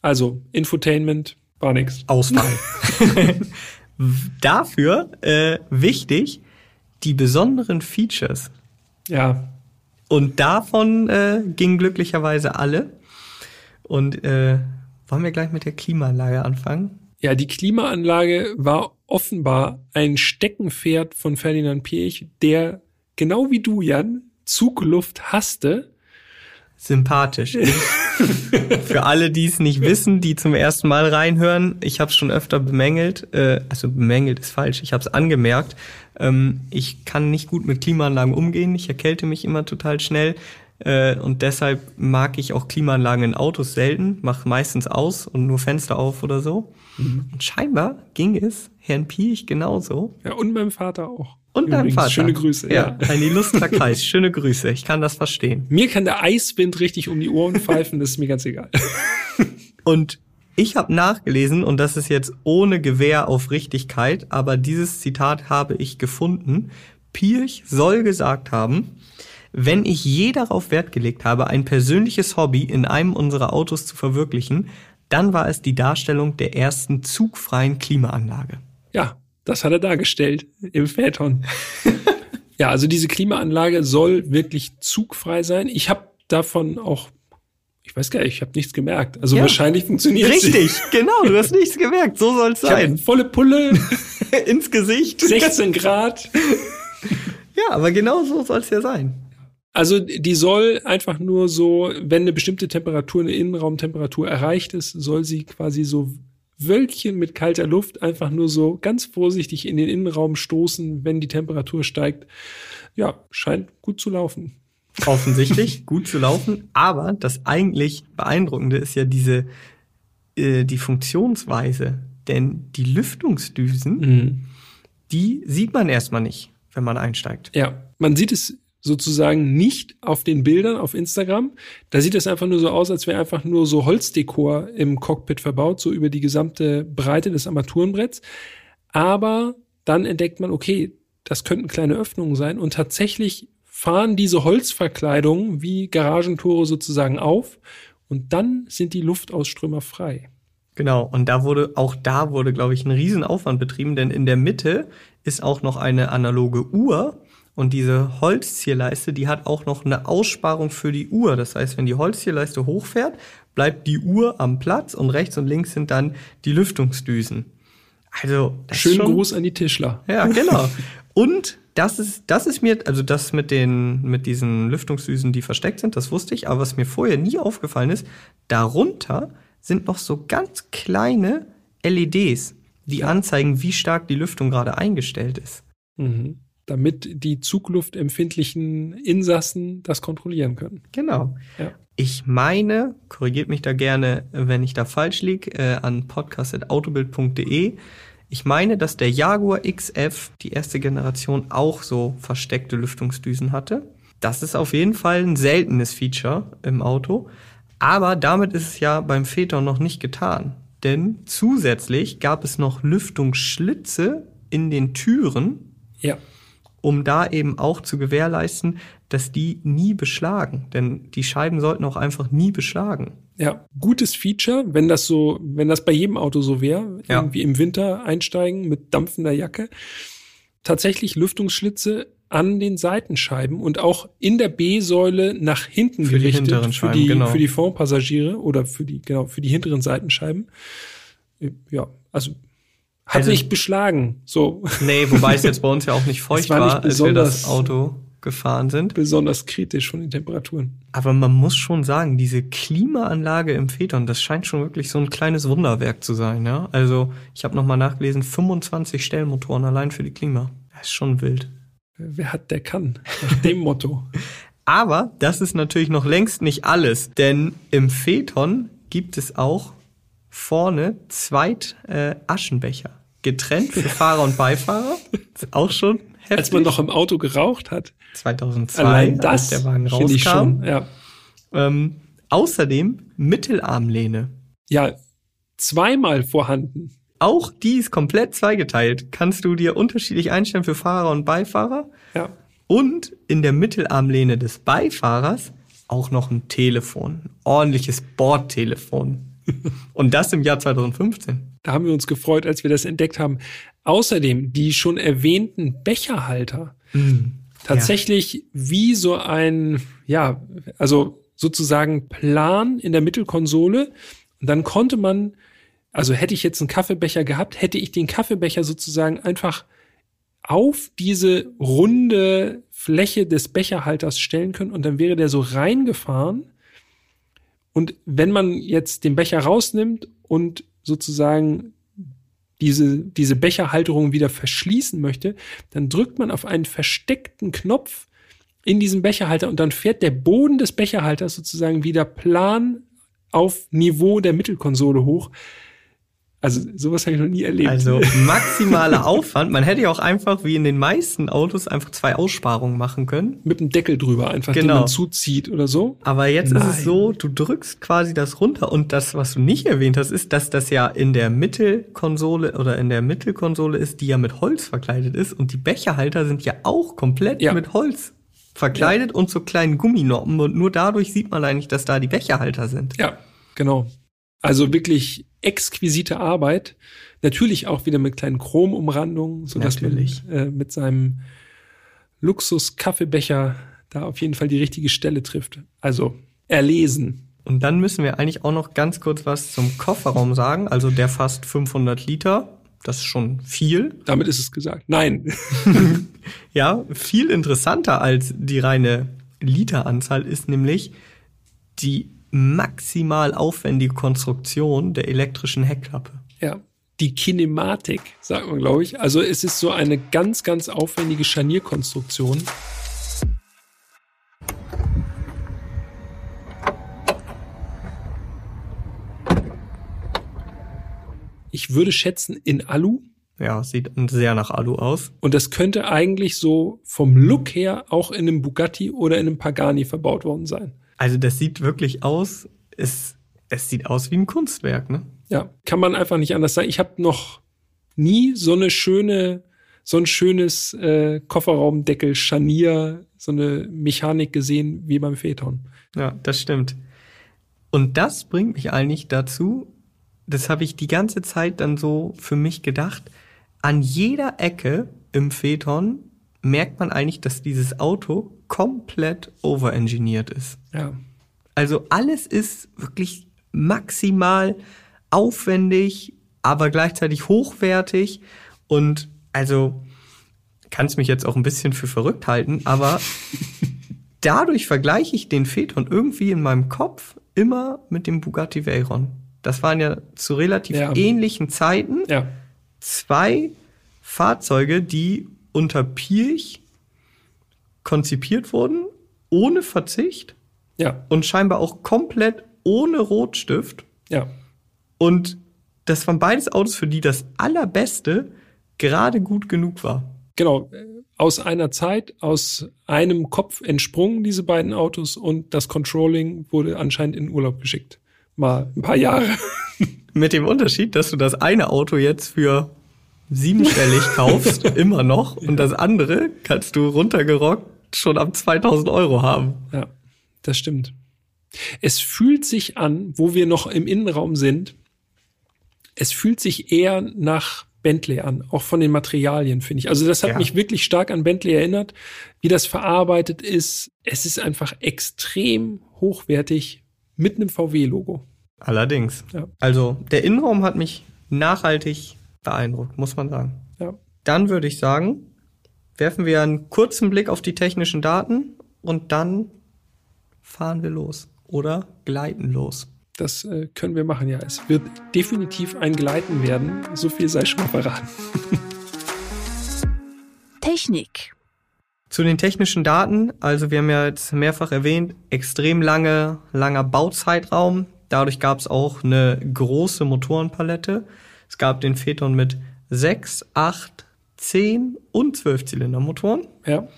Also Infotainment war nix. Ausfall. Dafür äh, wichtig die besonderen Features. Ja. Und davon äh, gingen glücklicherweise alle. Und äh, wollen wir gleich mit der Klimaanlage anfangen? Ja, die Klimaanlage war offenbar ein Steckenpferd von Ferdinand Piech, der genau wie du, Jan, Zugluft hasste. Sympathisch. Für alle, die es nicht wissen, die zum ersten Mal reinhören, ich habe es schon öfter bemängelt, äh, also bemängelt ist falsch, ich habe es angemerkt. Ähm, ich kann nicht gut mit Klimaanlagen umgehen, ich erkälte mich immer total schnell. Äh, und deshalb mag ich auch Klimaanlagen in Autos selten, mache meistens aus und nur Fenster auf oder so. Mhm. Und scheinbar ging es Herrn Piech genauso. Ja, und meinem Vater auch. Und deinem Vater. Schöne Grüße. Ja, ja. ein illustrer Kreis. Schöne Grüße. Ich kann das verstehen. Mir kann der Eiswind richtig um die Ohren pfeifen, das ist mir ganz egal. Und ich habe nachgelesen, und das ist jetzt ohne Gewähr auf Richtigkeit, aber dieses Zitat habe ich gefunden. Pirch soll gesagt haben, wenn ich je darauf Wert gelegt habe, ein persönliches Hobby in einem unserer Autos zu verwirklichen, dann war es die Darstellung der ersten zugfreien Klimaanlage. Ja, das hat er dargestellt im Phaeton. ja, also diese Klimaanlage soll wirklich zugfrei sein. Ich habe davon auch ich weiß gar nicht, ich habe nichts gemerkt. Also ja, wahrscheinlich funktioniert es. Richtig, genau, du hast nichts gemerkt. So soll es sein. Volle Pulle ins Gesicht. 16 Grad. ja, aber genau so soll es ja sein. Also die soll einfach nur so, wenn eine bestimmte Temperatur, eine Innenraumtemperatur erreicht ist, soll sie quasi so Wölkchen mit kalter Luft einfach nur so ganz vorsichtig in den Innenraum stoßen, wenn die Temperatur steigt. Ja, scheint gut zu laufen. Offensichtlich gut zu laufen, aber das eigentlich beeindruckende ist ja diese äh, die Funktionsweise, denn die Lüftungsdüsen, mhm. die sieht man erstmal nicht, wenn man einsteigt. Ja, man sieht es sozusagen nicht auf den Bildern auf Instagram. Da sieht es einfach nur so aus, als wäre einfach nur so Holzdekor im Cockpit verbaut, so über die gesamte Breite des Armaturenbretts. Aber dann entdeckt man, okay, das könnten kleine Öffnungen sein und tatsächlich fahren diese Holzverkleidungen wie Garagentore sozusagen auf und dann sind die Luftausströmer frei. Genau, und da wurde, auch da wurde, glaube ich, ein Riesenaufwand betrieben, denn in der Mitte ist auch noch eine analoge Uhr, und diese Holzzierleiste, die hat auch noch eine Aussparung für die Uhr. Das heißt, wenn die Holzzierleiste hochfährt, bleibt die Uhr am Platz und rechts und links sind dann die Lüftungsdüsen. Also schönen Gruß an die Tischler. Ja, genau. Und das ist, das ist mir, also das mit den, mit diesen Lüftungsdüsen, die versteckt sind, das wusste ich, aber was mir vorher nie aufgefallen ist, darunter sind noch so ganz kleine LEDs, die anzeigen, wie stark die Lüftung gerade eingestellt ist. Mhm damit die zugluftempfindlichen Insassen das kontrollieren können. Genau. Ja. Ich meine, korrigiert mich da gerne, wenn ich da falsch liege, äh, an podcast.autobild.de. Ich meine, dass der Jaguar XF, die erste Generation, auch so versteckte Lüftungsdüsen hatte. Das ist auf jeden Fall ein seltenes Feature im Auto. Aber damit ist es ja beim Phaeton noch nicht getan. Denn zusätzlich gab es noch Lüftungsschlitze in den Türen. Ja um da eben auch zu gewährleisten, dass die nie beschlagen. Denn die Scheiben sollten auch einfach nie beschlagen. Ja, gutes Feature, wenn das so, wenn das bei jedem Auto so wäre, ja. irgendwie im Winter einsteigen mit dampfender Jacke. Tatsächlich Lüftungsschlitze an den Seitenscheiben und auch in der B-Säule nach hinten Für die gerichtet hinteren für Scheiben, die genau. für die Frontpassagiere oder für die genau für die hinteren Seitenscheiben. Ja, also hat Also- nicht beschlagen, so Nee, wobei es jetzt bei uns ja auch nicht feucht war war, als wir das Auto gefahren sind. besonders kritisch von den Temperaturen. Aber man muss schon sagen, diese Klimaanlage im Phaeton, das scheint schon wirklich so ein kleines Wunderwerk zu sein. Ja? Also ich habe nochmal nachgelesen, 25 Stellmotoren allein für die Klima. Das ist schon wild. Wer hat, der kann. Nach dem Motto. Aber das ist natürlich noch längst nicht alles, denn im Phaeton gibt es auch vorne Zweit äh, Aschenbecher. Getrennt für Fahrer und Beifahrer. Ist auch schon heftig. Als man noch im Auto geraucht hat. 2002, Allein als das der Wagen finde ich rauskam. schon. Ja. Ähm, außerdem Mittelarmlehne. ja, zweimal vorhanden. Auch die ist komplett zweigeteilt. Kannst du dir unterschiedlich einstellen für Fahrer und Beifahrer. Ja. Und in der Mittelarmlehne des Beifahrers auch noch ein Telefon. Ein ordentliches Bordtelefon. Und das im Jahr 2015. Da haben wir uns gefreut, als wir das entdeckt haben. Außerdem die schon erwähnten Becherhalter. Tatsächlich wie so ein, ja, also sozusagen Plan in der Mittelkonsole. Und dann konnte man, also hätte ich jetzt einen Kaffeebecher gehabt, hätte ich den Kaffeebecher sozusagen einfach auf diese runde Fläche des Becherhalters stellen können und dann wäre der so reingefahren. Und wenn man jetzt den Becher rausnimmt und sozusagen diese, diese Becherhalterung wieder verschließen möchte, dann drückt man auf einen versteckten Knopf in diesem Becherhalter und dann fährt der Boden des Becherhalters sozusagen wieder plan auf Niveau der Mittelkonsole hoch. Also sowas habe ich noch nie erlebt. Also maximaler Aufwand. Man hätte ja auch einfach, wie in den meisten Autos, einfach zwei Aussparungen machen können. mit dem Deckel drüber einfach, den Genau. man zuzieht oder so. Aber jetzt ist Nein. es so, du drückst quasi das runter und das, was du nicht erwähnt hast, ist, dass das ja in der Mittelkonsole oder in der Mittelkonsole ist, die ja mit Holz verkleidet ist und die Becherhalter sind ja auch komplett Ja. mit Holz verkleidet und so kleinen Gumminoppen und nur dadurch sieht man eigentlich, dass da die Becherhalter sind. Ja, genau. Also wirklich exquisite Arbeit. Natürlich auch wieder mit kleinen Chromumrandungen, sodass Natürlich. man äh, mit seinem Luxus-Kaffeebecher da auf jeden Fall die richtige Stelle trifft. Also erlesen. Und dann müssen wir eigentlich auch noch ganz kurz was zum Kofferraum sagen. Also der fast 500 Liter, das ist schon viel. Damit ist es gesagt. Nein. Ja, viel interessanter als die reine Literanzahl ist nämlich die maximal aufwendige Konstruktion der elektrischen Heckklappe. ja. Die Kinematik, sagt man, glaube ich. Also es ist so eine ganz, ganz aufwendige Scharnierkonstruktion. Ich würde schätzen in Alu. Ja, sieht sehr nach Alu aus. Und das könnte eigentlich so vom Look her auch in einem Bugatti oder in einem Pagani verbaut worden sein. Also das sieht wirklich aus, es, es sieht aus wie ein Kunstwerk, ne? Ja, kann man einfach nicht anders sagen. Ich habe noch nie so eine schöne, so ein schönes äh, Kofferraumdeckel, Scharnier, so eine Mechanik gesehen wie beim Phaeton. Ja, das stimmt. Und das bringt mich eigentlich dazu, das habe ich die ganze Zeit dann so für mich gedacht, an jeder Ecke im Phaeton merkt man eigentlich, dass dieses Auto komplett overengineert ist. Ja, Also alles ist wirklich maximal aufwendig, aber gleichzeitig hochwertig und also kannst mich jetzt auch ein bisschen für verrückt halten, aber dadurch vergleiche ich den Phaeton irgendwie in meinem Kopf immer mit dem Bugatti Veyron. Das waren ja zu relativ Ja. ähnlichen Zeiten ja, zwei Fahrzeuge, die unter Pirch konzipiert wurden, ohne Verzicht ja, und scheinbar auch komplett ohne Rotstift. ja. Und das waren beides Autos, für die das Allerbeste gerade gut genug war. Genau. Aus einer Zeit, aus einem Kopf entsprungen diese beiden Autos und das Controlling wurde anscheinend in Urlaub geschickt. Mal ein paar Jahre. Mit dem Unterschied, dass du das eine Auto jetzt für siebenstellig kaufst, immer noch, und das andere kannst du runtergerockt schon ab 2000 Euro haben. Ja, das stimmt. Es fühlt sich an, wo wir noch im Innenraum sind, es fühlt sich eher nach Bentley an, auch von den Materialien, finde ich. Also das hat Ja. mich wirklich stark an Bentley erinnert, wie das verarbeitet ist. Es ist einfach extrem hochwertig mit einem VW-Logo. Allerdings. Ja. Also der Innenraum hat mich nachhaltig beeindruckt, muss man sagen. Ja. Dann würde ich sagen, werfen wir einen kurzen Blick auf die technischen Daten und dann fahren wir los oder gleiten los. Das äh, können wir machen, ja. Es wird definitiv ein Gleiten werden. So viel sei schon mal verraten. Technik. Zu den technischen Daten, also wir haben ja jetzt mehrfach erwähnt, extrem lange, langer Bauzeitraum. Dadurch gab es auch eine große Motorenpalette. Es gab den Phaeton mit 6, 8, 10 und 12 Zylindermotoren. Ja.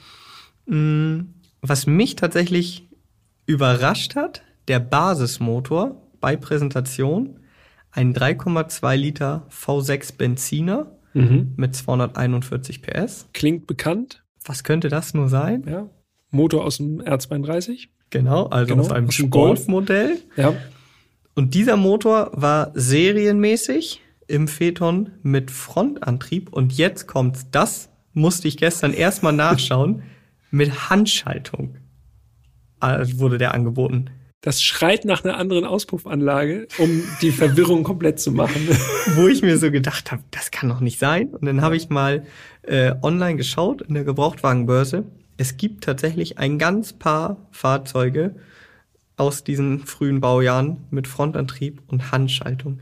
Was mich tatsächlich überrascht hat, der Basismotor bei Präsentation, ein 3,2 Liter V6 Benziner Mhm. mit 241 PS. Klingt bekannt. Was könnte das nur sein? Ja. Motor aus dem R32. Genau, also Genau, aus einem. Golfmodell. Ja. Und dieser Motor war serienmäßig im Phaeton mit Frontantrieb. Und jetzt kommt das musste ich gestern erstmal nachschauen, mit Handschaltung äh, wurde der angeboten. Das schreit nach einer anderen Auspuffanlage, um die Verwirrung komplett zu machen. wo ich mir so gedacht habe, das kann doch nicht sein. Und dann habe ich mal äh, online geschaut in der Gebrauchtwagenbörse. Es gibt tatsächlich ein ganz paar Fahrzeuge aus diesen frühen Baujahren mit Frontantrieb und Handschaltung.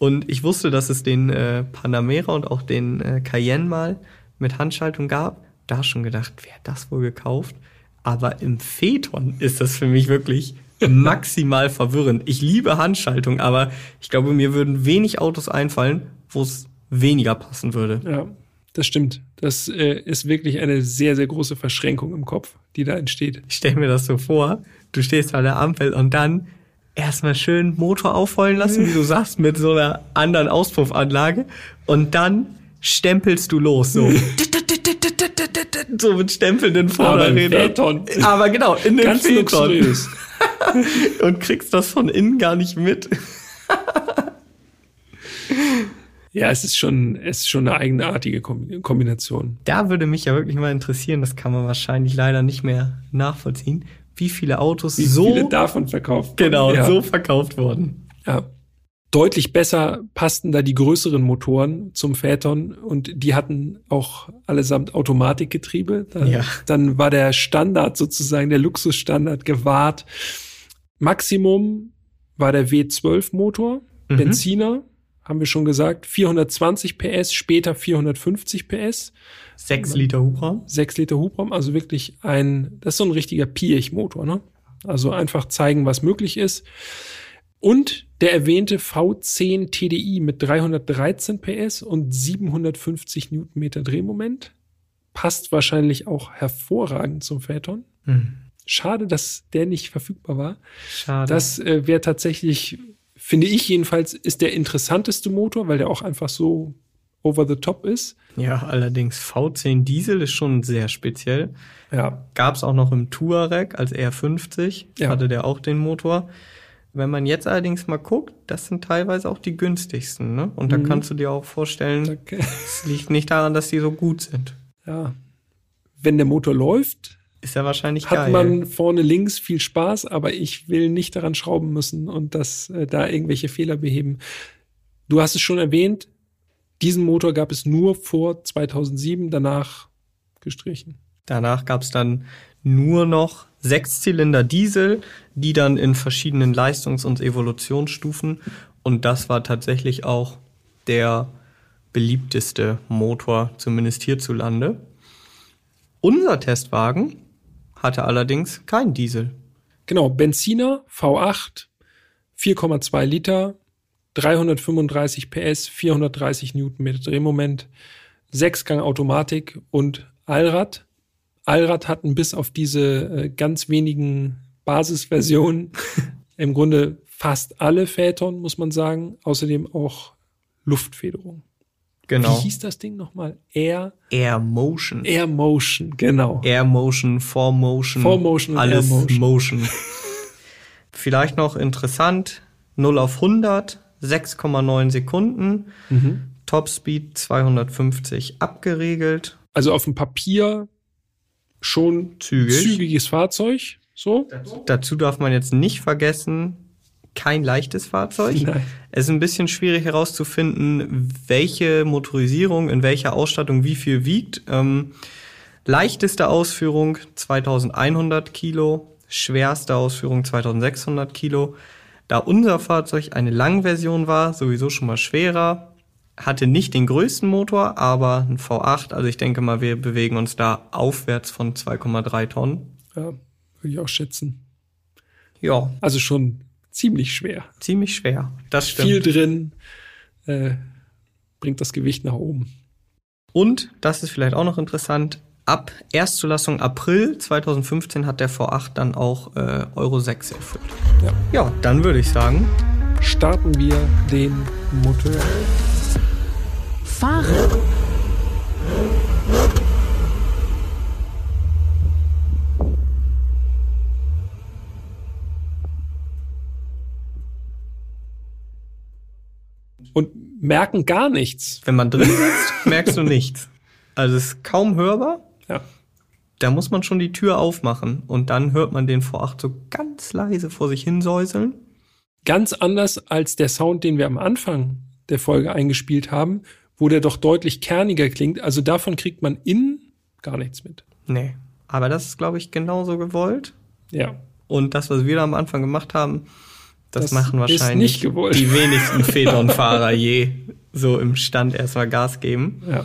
Und ich wusste, dass es den äh, Panamera und auch den äh, Cayenne mal mit Handschaltung gab. Da schon gedacht, wer hat das wohl gekauft? Aber im Phaeton ist das für mich wirklich maximal verwirrend. Ich liebe Handschaltung, aber ich glaube, mir würden wenig Autos einfallen, wo es weniger passen würde. Ja, das stimmt. Das äh, ist wirklich eine sehr, sehr große Verschränkung im Kopf, die da entsteht. Ich stelle mir das so vor, du stehst an der Ampel und dann erstmal schön Motor aufheulen lassen, wie du sagst, mit so einer anderen Auspuffanlage und dann stempelst du los, so. so mit stempelnden Vorderrädern. Phaeton. Aber genau, in den Ganz Phaeton. Und kriegst das von innen gar nicht mit. Ja, es ist schon, es ist schon eine eigenartige Kombi- Kombination. Da würde mich ja wirklich mal interessieren, das kann man wahrscheinlich leider nicht mehr nachvollziehen, wie viele Autos Wie so viele davon verkauft. genau ja. so verkauft wurden. Ja. Deutlich besser passten da die größeren Motoren zum Phaeton und die hatten auch allesamt Automatikgetriebe. Da, Ja. Dann war der Standard sozusagen, der Luxusstandard gewahrt. Maximum war der W12-Motor, Mhm. Benziner, haben wir schon gesagt, 420 PS, später 450 PS, Sechs Liter Hubraum. 6 Liter Hubraum, also wirklich ein, das ist so ein richtiger Piech-Motor, ne? Also einfach zeigen, was möglich ist. Und der erwähnte V10 TDI mit 313 PS und 750 Newtonmeter Drehmoment passt wahrscheinlich auch hervorragend zum Phaeton. Hm. Schade, dass der nicht verfügbar war. Schade. Das äh, wäre tatsächlich, finde ich jedenfalls, ist der interessanteste Motor, weil der auch einfach so over the top ist. ja, allerdings V10 Diesel ist schon sehr speziell. Ja, Gab es auch noch im Touareg als R50, Ja. hatte der auch den Motor. Wenn man jetzt allerdings mal guckt, das sind teilweise auch die günstigsten. Ne? Und da Mhm. kannst du dir auch vorstellen, danke. es liegt nicht daran, dass die so gut sind. Ja. Wenn der Motor läuft, Ist ja wahrscheinlich hat geil. man vorne links viel Spaß, aber ich will nicht daran schrauben müssen und das äh, da irgendwelche Fehler beheben. Du hast es schon erwähnt, diesen Motor gab es nur vor 2007, danach gestrichen. Danach gab es dann nur noch Sechszylinder Diesel, die dann in verschiedenen Leistungs- und Evolutionsstufen. Und das war tatsächlich auch der beliebteste Motor, zumindest hierzulande. Unser Testwagen hatte allerdings kein Diesel. Genau, Benziner V8, 4,2 Liter, 335 PS, 430 Newtonmeter Drehmoment, Sechsgang Automatik und Allrad. Allrad hatten bis auf diese äh, ganz wenigen Basisversionen im Grunde fast alle Phaeton, muss man sagen. Außerdem auch Luftfederung. Genau. Wie hieß das Ding nochmal? Air, Air Motion. Air Motion, genau. Air Motion, 4 Motion. 4 Motion und alles Air Motion. Motion. Vielleicht noch interessant, 0 auf 100, 6,9 Sekunden. Mhm. Topspeed 250 abgeregelt. Also auf dem Papier schon Zügig. zügiges Fahrzeug. So? Dazu darf man jetzt nicht vergessen, kein leichtes Fahrzeug. Nein. Es ist ein bisschen schwierig herauszufinden, welche Motorisierung in welcher Ausstattung wie viel wiegt. Ähm, leichteste Ausführung 2100 Kilo, schwerste Ausführung 2600 Kilo. Da unser Fahrzeug eine Langversion war, sowieso schon mal schwerer, hatte nicht den größten Motor, aber ein V8. Also ich denke mal, wir bewegen uns da aufwärts von 2,3 Tonnen. Ja, würde ich auch schätzen. Ja, Also schon ziemlich schwer. ziemlich schwer. Das stimmt. Viel drin, äh, bringt das Gewicht nach oben. Und, das ist vielleicht auch noch interessant, ab Erstzulassung April 2015 hat der V8 dann auch äh, Euro 6 erfüllt. Ja. Ja, dann würde ich sagen, Starten wir den Motor. Fahren. Und merken gar nichts. wenn man drin sitzt, merkst du nichts. Also es ist kaum hörbar. Ja. Da muss man schon die Tür aufmachen und dann hört man den V8 so ganz leise vor sich hinsäuseln. Ganz anders als der Sound, den wir am Anfang der Folge eingespielt haben, wo der doch deutlich kerniger klingt. Also davon kriegt man innen gar nichts mit. Nee, aber das ist, glaube ich, genauso gewollt. Ja. Und das, was wir da am Anfang gemacht haben, das, Das machen wahrscheinlich die wenigsten Phaeton-Fahrer je so im Stand erstmal Gas geben. Ja.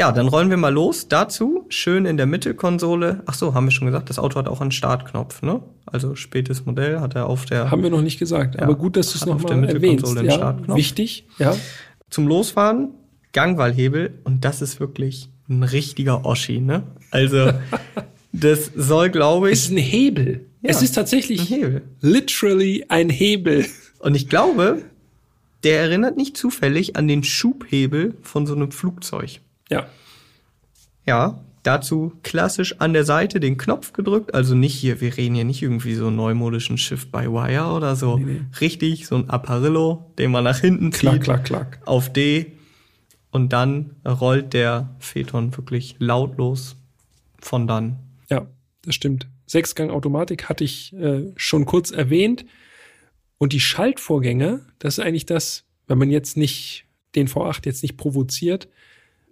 Ja, dann rollen wir mal los. Dazu schön in der Mittelkonsole. Ach so, haben wir schon gesagt, das Auto hat auch einen Startknopf, ne? Also spätes Modell hat er auf der Haben wir noch nicht gesagt. Ja. Aber gut, dass du es Hat auf der erwähnst. Mittelkonsole Ja, Startknopf. wichtig. Ja. zum Losfahren Gangwallhebel und das ist wirklich ein richtiger Oschi, ne? Also das soll, glaube Es ist ich, ein Hebel. Ja, es ist ein tatsächlich Hebel. literally ein Hebel. Und ich glaube, der erinnert nicht zufällig an den Schubhebel von so einem Flugzeug. Ja. Ja, dazu klassisch an der Seite den Knopf gedrückt, also nicht hier, wir reden hier nicht irgendwie so neumodischen Shift by Wire oder so. Nee, nee. Richtig, so ein Apparillo, den man nach hinten zieht. Klack, klack, klack. auf D und dann rollt der Phaeton wirklich lautlos von dann. Ja, das stimmt. Sechsgang Automatik hatte ich äh, schon kurz erwähnt. Und die Schaltvorgänge, das ist eigentlich das, wenn man jetzt nicht den V8 jetzt nicht provoziert,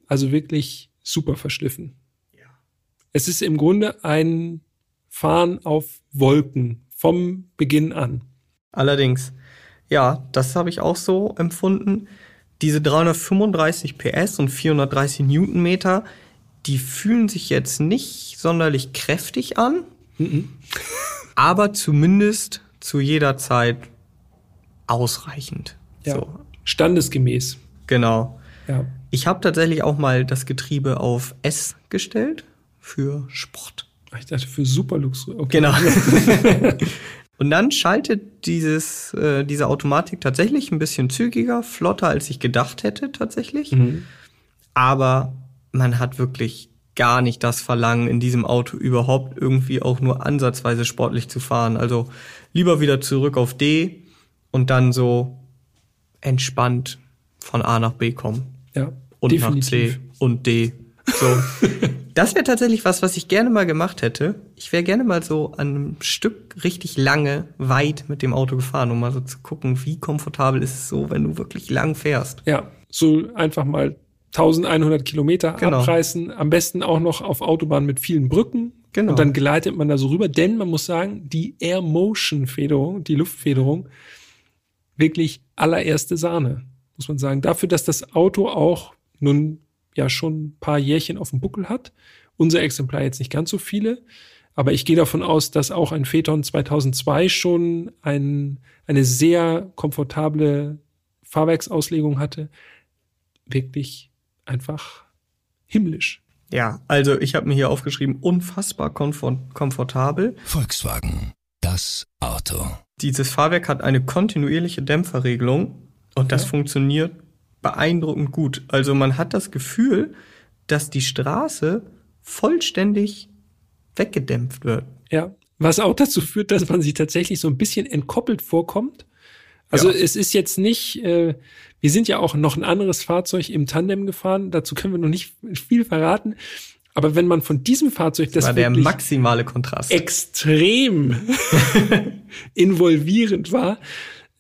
also wirklich super verschliffen. Es ist im Grunde ein Fahren auf Wolken vom Beginn an. Allerdings, ja, das habe ich auch so empfunden. Diese 335 PS und 430 Newtonmeter, die fühlen sich jetzt nicht sonderlich kräftig an, aber zumindest zu jeder Zeit ausreichend. Ja. So, Standesgemäß. genau. Ja. Ich habe tatsächlich auch mal das Getriebe auf S gestellt für Sport. Ich dachte für Superlux. Okay. Genau. Und dann schaltet dieses, äh, diese Automatik tatsächlich ein bisschen zügiger, flotter, als ich gedacht hätte tatsächlich. Mhm. Aber man hat wirklich gar nicht das Verlangen, in diesem Auto überhaupt irgendwie auch nur ansatzweise sportlich zu fahren. Also lieber wieder zurück auf D und dann so entspannt von A nach B kommen. Ja, Und definitiv. nach C und D. So. das wäre tatsächlich was, was ich gerne mal gemacht hätte. Ich wäre gerne mal so an einem Stück richtig lange, weit mit dem Auto gefahren, um mal so zu gucken, wie komfortabel ist es so, wenn du wirklich lang fährst. Ja, so einfach mal 1100 Kilometer Genau. abreißen. Am besten auch noch auf Autobahn mit vielen Brücken. Genau. Und dann gleitet man da so rüber. Denn man muss sagen, die Air Motion Federung, die Luftfederung, wirklich allererste Sahne, muss man sagen. Dafür, dass das Auto auch nun ja schon ein paar Jährchen auf dem Buckel hat. Unser Exemplar jetzt nicht ganz so viele. Aber ich gehe davon aus, dass auch ein Phaeton 2002 schon ein, eine sehr komfortable Fahrwerksauslegung hatte. Wirklich einfach himmlisch. Ja, also ich habe mir hier aufgeschrieben, unfassbar komfort komfortabel. Volkswagen. Das Auto. Dieses Fahrwerk hat eine kontinuierliche Dämpferregelung und das Ja. funktioniert beeindruckend gut. Also man hat das Gefühl, dass die Straße vollständig weggedämpft wird. Ja, was auch dazu führt, dass man sich tatsächlich so ein bisschen entkoppelt vorkommt. Also Ja. es ist jetzt nicht, äh, wir sind ja auch noch ein anderes Fahrzeug im Tandem gefahren, dazu können wir noch nicht viel verraten. Aber wenn man von diesem Fahrzeug, das war der maximale Kontrast. extrem involvierend war,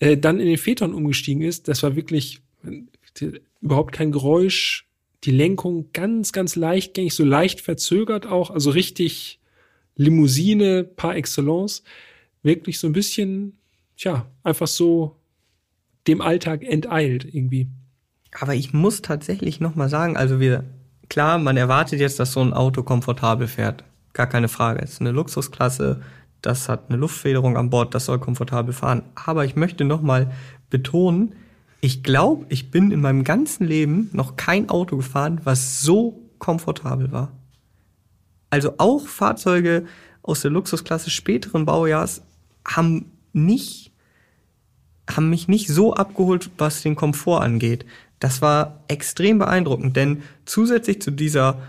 äh, dann in den Phaeton umgestiegen ist, das war wirklich äh, überhaupt kein Geräusch, die Lenkung ganz, ganz leichtgängig, so leicht verzögert auch, also richtig Limousine par excellence, wirklich so ein bisschen, tja, einfach so dem Alltag enteilt irgendwie. Aber ich muss tatsächlich noch mal sagen, also wir, klar, man erwartet jetzt, dass so ein Auto komfortabel fährt. Gar keine Frage. Es ist eine Luxusklasse, das hat eine Luftfederung an Bord, das soll komfortabel fahren. Aber ich möchte noch mal betonen, ich glaube, ich bin in meinem ganzen Leben noch kein Auto gefahren, was so komfortabel war. Also auch Fahrzeuge aus der Luxusklasse späteren Baujahrs haben nicht haben mich nicht so abgeholt, was den Komfort angeht. Das war extrem beeindruckend, denn zusätzlich zu dieser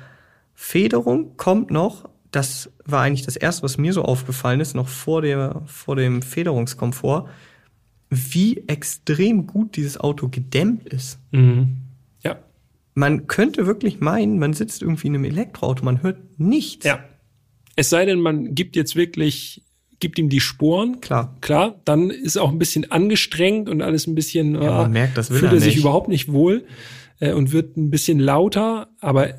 Federung kommt noch, das war eigentlich das erste, was mir so aufgefallen ist, noch vor der, vor dem Federungskomfort, wie extrem gut dieses Auto gedämmt ist. Ja, Man könnte wirklich meinen, man sitzt irgendwie in einem Elektroauto, man hört nichts. ja. Es sei denn, man gibt jetzt wirklich, gibt ihm die Sporen. Klar. Klar, dann ist auch ein bisschen angestrengt und alles ein bisschen, Ja, man äh, merkt, das will fühlt er er sich nicht. überhaupt nicht wohl äh, und wird ein bisschen lauter, aber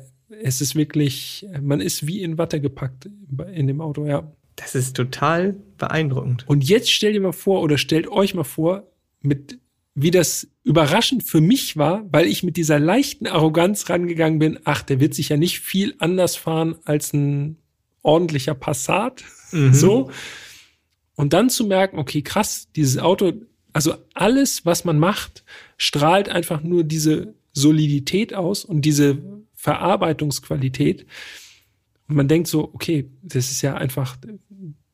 es ist wirklich, man ist wie in Watte gepackt in dem Auto, ja. Das ist total beeindruckend. Und jetzt stellt ihr mal vor oder stellt euch mal vor, mit wie das überraschend für mich war, weil ich mit dieser leichten Arroganz rangegangen bin, ach, der wird sich ja nicht viel anders fahren als ein ordentlicher Passat. So. Und dann zu merken, okay, krass, dieses Auto, also alles, was man macht, strahlt einfach nur diese Solidität aus und diese Verarbeitungsqualität. Und man denkt so, okay, das ist ja einfach,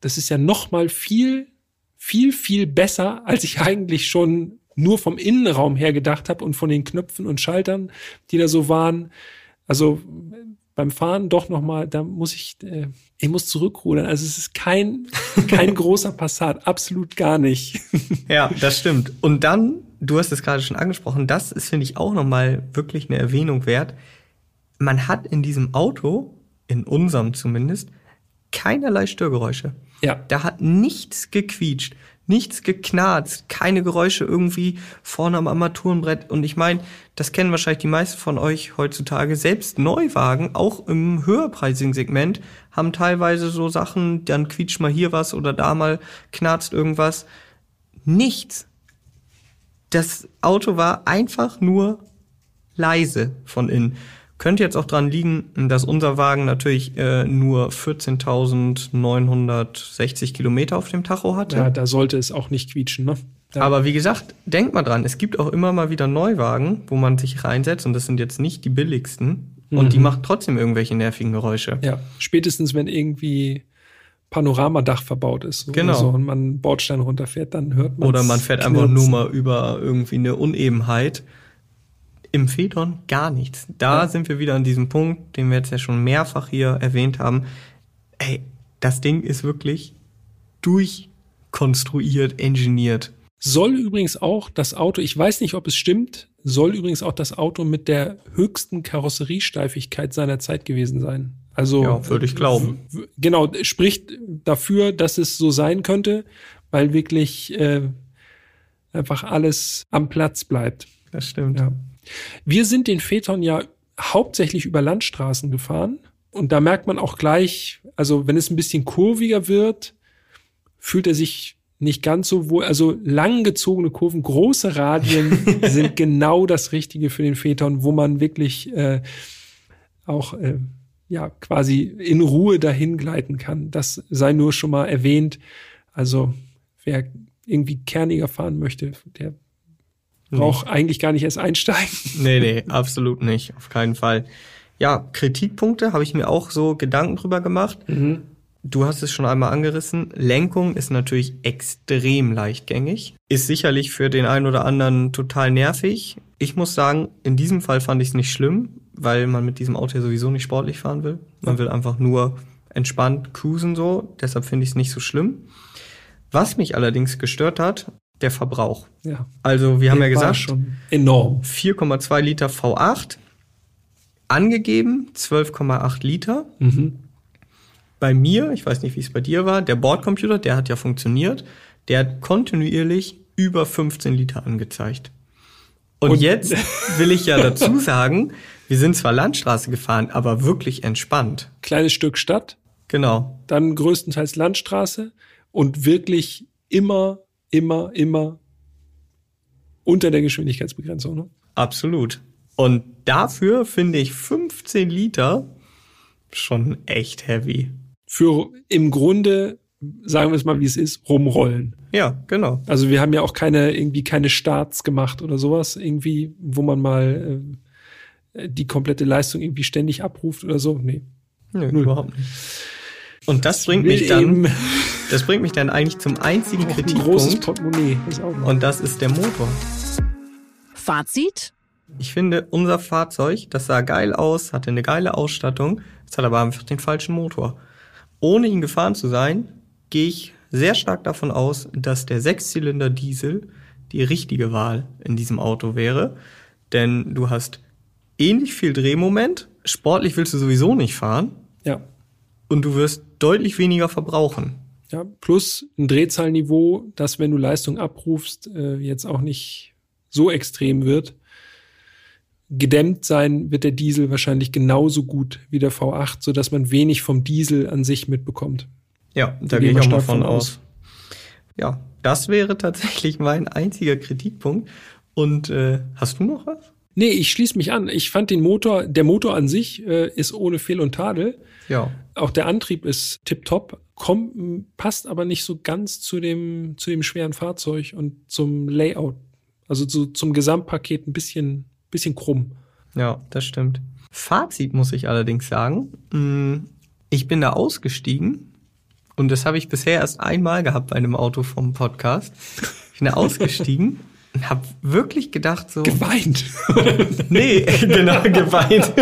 das ist ja noch mal viel, viel, viel besser, als ich eigentlich schon nur vom Innenraum her gedacht habe und von den Knöpfen und Schaltern, die da so waren. Also beim Fahren doch noch mal, da muss ich, äh, ich muss zurückrudern. Also es ist kein, kein großer Passat, absolut gar nicht. Ja, das stimmt. Und dann, du hast es gerade schon angesprochen, das ist, finde ich, auch nochmal wirklich eine Erwähnung wert. Man hat in diesem Auto, in unserem zumindest, keinerlei Störgeräusche. Ja. Da hat nichts gequietscht, nichts geknarzt, keine Geräusche irgendwie vorne am Armaturenbrett. Und ich meine, das kennen wahrscheinlich die meisten von euch heutzutage. Selbst Neuwagen, auch im höherpreisigen Segment, haben teilweise so Sachen, dann quietscht mal hier was oder da mal knarzt irgendwas. Nichts. Das Auto war einfach nur leise von innen. Könnte jetzt auch dran liegen, dass unser Wagen natürlich äh, nur 14.960 Kilometer auf dem Tacho hatte. ja, da sollte es auch nicht quietschen, ne? Ja. Aber wie gesagt, denkt mal dran, es gibt auch immer mal wieder Neuwagen, wo man sich reinsetzt und das sind jetzt nicht die billigsten und die machen trotzdem irgendwelche nervigen Geräusche. Ja, spätestens wenn irgendwie Panoramadach verbaut ist Genau. oder so und man Bordstein runterfährt, dann hört man Oder man fährt einfach nur mal über irgendwie eine Unebenheit. Im Phaeton gar nichts. Da Ja. sind wir wieder an diesem Punkt, den wir jetzt ja schon mehrfach hier erwähnt haben. Ey, das Ding ist wirklich durchkonstruiert, engineert. Soll übrigens auch das Auto, ich weiß nicht, ob es stimmt, soll übrigens auch das Auto mit der höchsten Karosseriesteifigkeit seiner Zeit gewesen sein. Also Ja, würde ich glauben. Genau, spricht dafür, dass es so sein könnte, weil wirklich äh, einfach alles am Platz bleibt. Das stimmt. Ja. Wir sind den Phaeton ja hauptsächlich über Landstraßen gefahren. Und da merkt man auch gleich, also wenn es ein bisschen kurviger wird, fühlt er sich nicht ganz so wohl. Also langgezogene Kurven, große Radien sind genau das Richtige für den Phaeton, wo man wirklich äh, auch äh, ja quasi in Ruhe dahin gleiten kann. Das sei nur schon mal erwähnt. Also wer irgendwie kerniger fahren möchte, der braucht eigentlich gar nicht erst einsteigen. Nee, nee, absolut nicht. Auf keinen Fall. Ja, Kritikpunkte habe ich mir auch so Gedanken drüber gemacht. Du hast es schon einmal angerissen. Lenkung ist natürlich extrem leichtgängig. Ist sicherlich für den einen oder anderen total nervig. Ich muss sagen, in diesem Fall fand ich es nicht schlimm, weil man mit diesem Auto ja sowieso nicht sportlich fahren will. Man will einfach nur entspannt cruisen so. Deshalb finde ich es nicht so schlimm. Was mich allerdings gestört hat, der Verbrauch. Ja. Also wir haben ja gesagt, schon enorm. 4,2 Liter V8, angegeben 12,8 Liter. Mhm. Bei mir, ich weiß nicht, wie es bei dir war, der Bordcomputer, der hat ja funktioniert, der hat kontinuierlich über 15 Liter angezeigt. Und, Und- jetzt will ich ja dazu sagen, wir sind zwar Landstraße gefahren, aber wirklich entspannt. Kleines Stück Stadt, Genau. dann größtenteils Landstraße und wirklich immer, immer, immer unter der Geschwindigkeitsbegrenzung. Ne? Absolut. Und dafür finde ich 15 Liter schon echt heavy. Für im Grunde, sagen wir es mal, wie es ist, rumrollen. Ja, genau. Also wir haben ja auch keine, irgendwie keine Starts gemacht oder sowas, irgendwie, wo man mal äh, die komplette Leistung irgendwie ständig abruft oder so. Nee. Nö, Null. überhaupt nicht. Und das bringt mich dann, das bringt mich dann eigentlich zum einzigen auch ein großes Kritikpunkt. Portemonnaie. Und das ist der Motor. Fazit? Ich finde, unser Fahrzeug, das sah geil aus, hatte eine geile Ausstattung, es hat aber einfach den falschen Motor. Ohne ihn gefahren zu sein, gehe ich sehr stark davon aus, dass der Sechszylinder Diesel die richtige Wahl in diesem Auto wäre. Denn du hast ähnlich viel Drehmoment, sportlich willst du sowieso nicht fahren ja. und du wirst deutlich weniger verbrauchen. Ja, plus ein Drehzahlniveau, das, wenn du Leistung abrufst, äh, jetzt auch nicht so extrem wird. Gedämmt sein wird der Diesel wahrscheinlich genauso gut wie der V8, so dass man wenig vom Diesel an sich mitbekommt. Ja, da gehe ich auch mal von aus. Ja, das wäre tatsächlich mein einziger Kritikpunkt. Und äh, hast du noch was? Nee, ich schließe mich an. Ich fand den Motor, der Motor an sich äh, ist ohne Fehl und Tadel. Ja. Auch der Antrieb ist tipptopp, kommt, passt aber nicht so ganz zu dem, zu dem schweren Fahrzeug und zum Layout. Also zu, zum Gesamtpaket ein bisschen, bisschen krumm. Ja, das stimmt. Fazit muss ich allerdings sagen. mh, Ich bin da ausgestiegen und das habe ich bisher erst einmal gehabt bei einem Auto vom Podcast. Ich bin da ausgestiegen habe wirklich gedacht so, Geweint. nee, genau, geweint.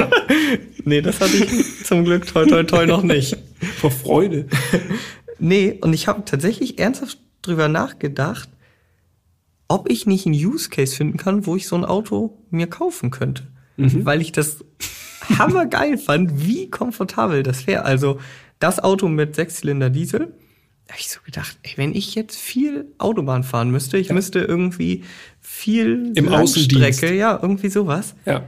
nee, das hatte ich zum Glück toi toi toi noch nicht. Vor Freude. Nee, und ich habe tatsächlich ernsthaft drüber nachgedacht, ob ich nicht einen Use Case finden kann, wo ich so ein Auto mir kaufen könnte. Weil ich das hammergeil fand, wie komfortabel das wäre. Also das Auto mit Sechszylinder Diesel, habe ich so gedacht, ey, wenn ich jetzt viel Autobahn fahren müsste, ich müsste irgendwie viel Im Außendienst. Langstrecke, ja, irgendwie sowas. Ja,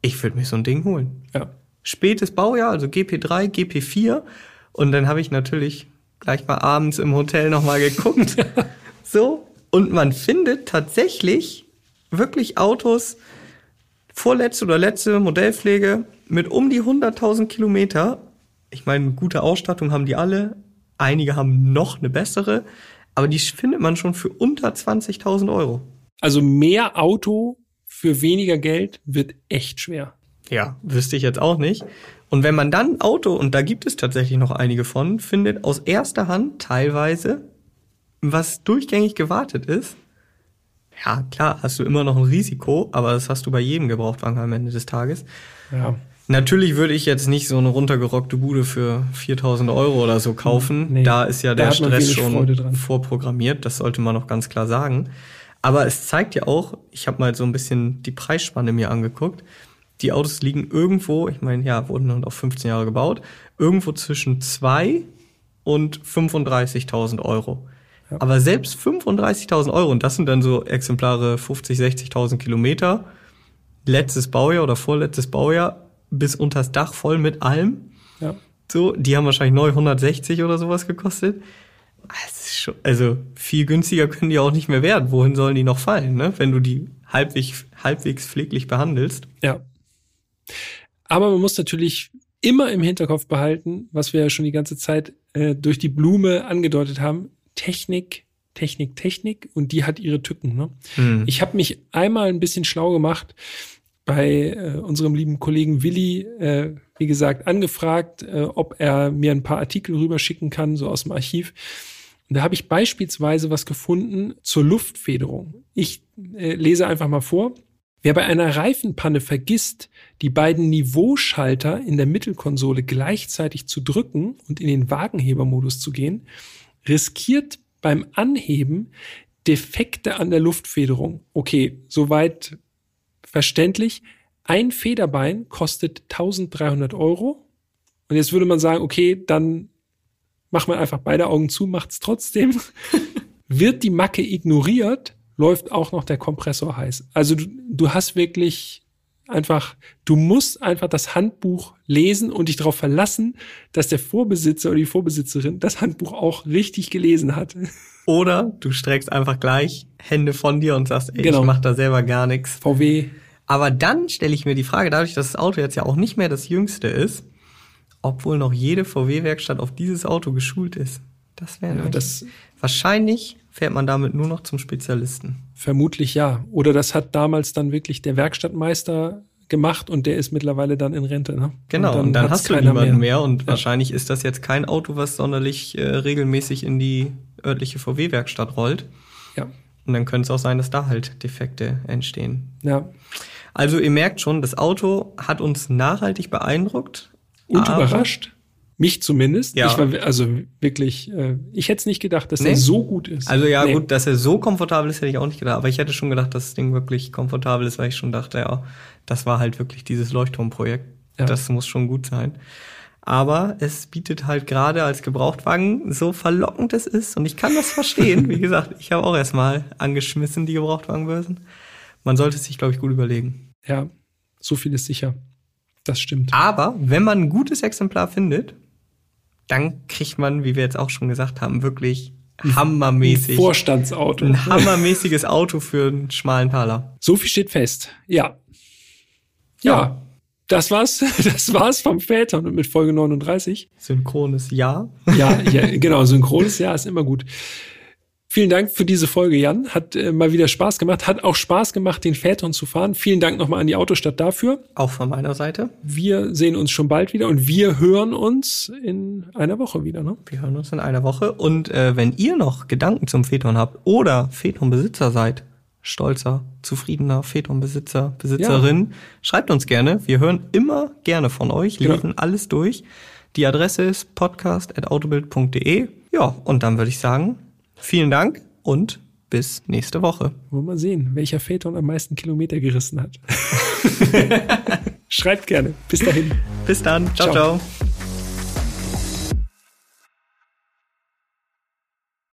Ich würde mir so ein Ding holen ja. spätes Baujahr, also GP3, GP4. Und dann habe ich natürlich gleich mal abends im Hotel nochmal geguckt. so. Und man findet tatsächlich wirklich Autos, vorletzte oder letzte Modellpflege mit um die 100.000 Kilometer. Ich meine, gute Ausstattung haben die alle. Einige haben noch eine bessere. Aber die findet man schon für unter 20.000 Euro. Also mehr Auto für weniger Geld wird echt schwer. Ja, wüsste ich jetzt auch nicht. Und wenn man dann ein Auto, und da gibt es tatsächlich noch einige von, findet aus erster Hand teilweise, was durchgängig gewartet ist, ja, klar, hast du immer noch ein Risiko, aber das hast du bei jedem Gebrauchtwagen am Ende des Tages. Ja. Natürlich würde ich jetzt nicht so eine runtergerockte Bude für 4000 Euro oder so kaufen. Nee, da ist ja der Stress schon vorprogrammiert. Das sollte man noch ganz klar sagen. Aber es zeigt ja auch, ich habe mal so ein bisschen die Preisspanne mir angeguckt. Die Autos liegen irgendwo, ich meine, ja, wurden dann auf 15 Jahre gebaut, irgendwo zwischen 2 und 35.000 Euro. Aber selbst 35.000 Euro, und das sind dann so Exemplare 50, 60.000 Kilometer, letztes Baujahr oder vorletztes Baujahr, bis unters Dach voll mit allem. Ja. So, die haben wahrscheinlich neu 160 oder sowas gekostet. Ist schon, also viel günstiger können die auch nicht mehr werden. Wohin sollen die noch fallen, ne? wenn du die halbwegs, halbwegs pfleglich behandelst? Ja. Aber man muss natürlich immer im Hinterkopf behalten, was wir ja schon die ganze Zeit äh, durch die Blume angedeutet haben. Technik, Technik, Technik und die hat ihre Tücken. Ne? Hm. Ich habe mich einmal ein bisschen schlau gemacht bei äh, unserem lieben Kollegen Willi, äh, wie gesagt, angefragt, äh, ob er mir ein paar Artikel rüberschicken kann, so aus dem Archiv. Und da habe ich beispielsweise was gefunden zur Luftfederung. Ich äh, lese einfach mal vor. Wer bei einer Reifenpanne vergisst, die beiden Niveauschalter in der Mittelkonsole gleichzeitig zu drücken und in den Wagenhebermodus zu gehen, riskiert beim Anheben Defekte an der Luftfederung. Okay, soweit verständlich. Ein Federbein kostet 1300 Euro. Und jetzt würde man sagen, okay, dann macht man einfach beide Augen zu, macht's trotzdem. Wird die Macke ignoriert, läuft auch noch der Kompressor heiß. Also du, du hast wirklich einfach, du musst einfach das Handbuch lesen und dich darauf verlassen, dass der Vorbesitzer oder die Vorbesitzerin das Handbuch auch richtig gelesen hat. Oder du streckst einfach gleich Hände von dir und sagst, ey, Genau. ich mach da selber gar nichts. VW, Aber dann stelle ich mir die Frage, dadurch, dass das Auto jetzt ja auch nicht mehr das jüngste ist, ob wohl noch jede VW-Werkstatt auf dieses Auto geschult ist. Das wäre ja, das wahrscheinlich fährt man damit nur noch zum Spezialisten. vermutlich ja. Oder das hat damals dann wirklich der Werkstattmeister gemacht und der ist mittlerweile dann in Rente. Ne? Genau, und dann, hat's hast du niemanden mehr, mehr. und Ja. wahrscheinlich ist das jetzt kein Auto, was sonderlich äh, regelmäßig in die örtliche VW-Werkstatt rollt. Ja, Und dann könnte es auch sein, dass da halt Defekte entstehen. ja. Also ihr merkt schon, das Auto hat uns nachhaltig beeindruckt. Und überrascht. Mich zumindest. Ja. Ich war also wirklich, äh, ich hätte es nicht gedacht, dass Nee. der so gut ist. Also ja, Nee. gut, dass er so komfortabel ist, hätte ich auch nicht gedacht. Aber ich hätte schon gedacht, dass das Ding wirklich komfortabel ist, weil ich schon dachte, ja, das war halt wirklich dieses Leuchtturmprojekt. Ja. Das muss schon gut sein. Aber es bietet halt gerade als Gebrauchtwagen so verlockend es ist. Und ich kann das verstehen. Wie gesagt, ich habe auch erstmal angeschmissen, die Gebrauchtwagenbörsen. Man sollte es sich, glaube ich, gut überlegen. Ja, so viel ist sicher. Das stimmt. Aber wenn man ein gutes Exemplar findet, dann kriegt man, wie wir jetzt auch schon gesagt haben, wirklich hammermäßig Vorstandsauto. ein hammermäßiges Auto für einen schmalen Taler. So viel steht fest. Ja. Ja. Das war's. Das war's vom Vätern und mit Folge 39. Synchrones Ja. Ja, ja genau. Synchrones Ja ist immer gut. Vielen Dank für diese Folge, Jan. Hat äh, mal wieder Spaß gemacht. Hat auch Spaß gemacht, den Vätern zu fahren. Vielen Dank nochmal an die Autostadt dafür. Auch von meiner Seite. Wir sehen uns schon bald wieder und wir hören uns in einer Woche wieder. Ne? Wir hören uns in einer Woche. Und äh, wenn ihr noch Gedanken zum Phaeton habt oder Phaeton-Besitzer seid, stolzer, zufriedener Phaeton-Besitzer, Besitzerin, schreibt uns gerne. Wir hören immer gerne von euch, Genau. lesen alles durch. Die Adresse ist podcast.autobild.de. Ja, und dann würde ich sagen, vielen Dank und bis nächste Woche. Wollen wir mal sehen, welcher Phaeton am meisten Kilometer gerissen hat. Schreibt gerne. Bis dahin. Bis dann. ciao. Ciao. ciao.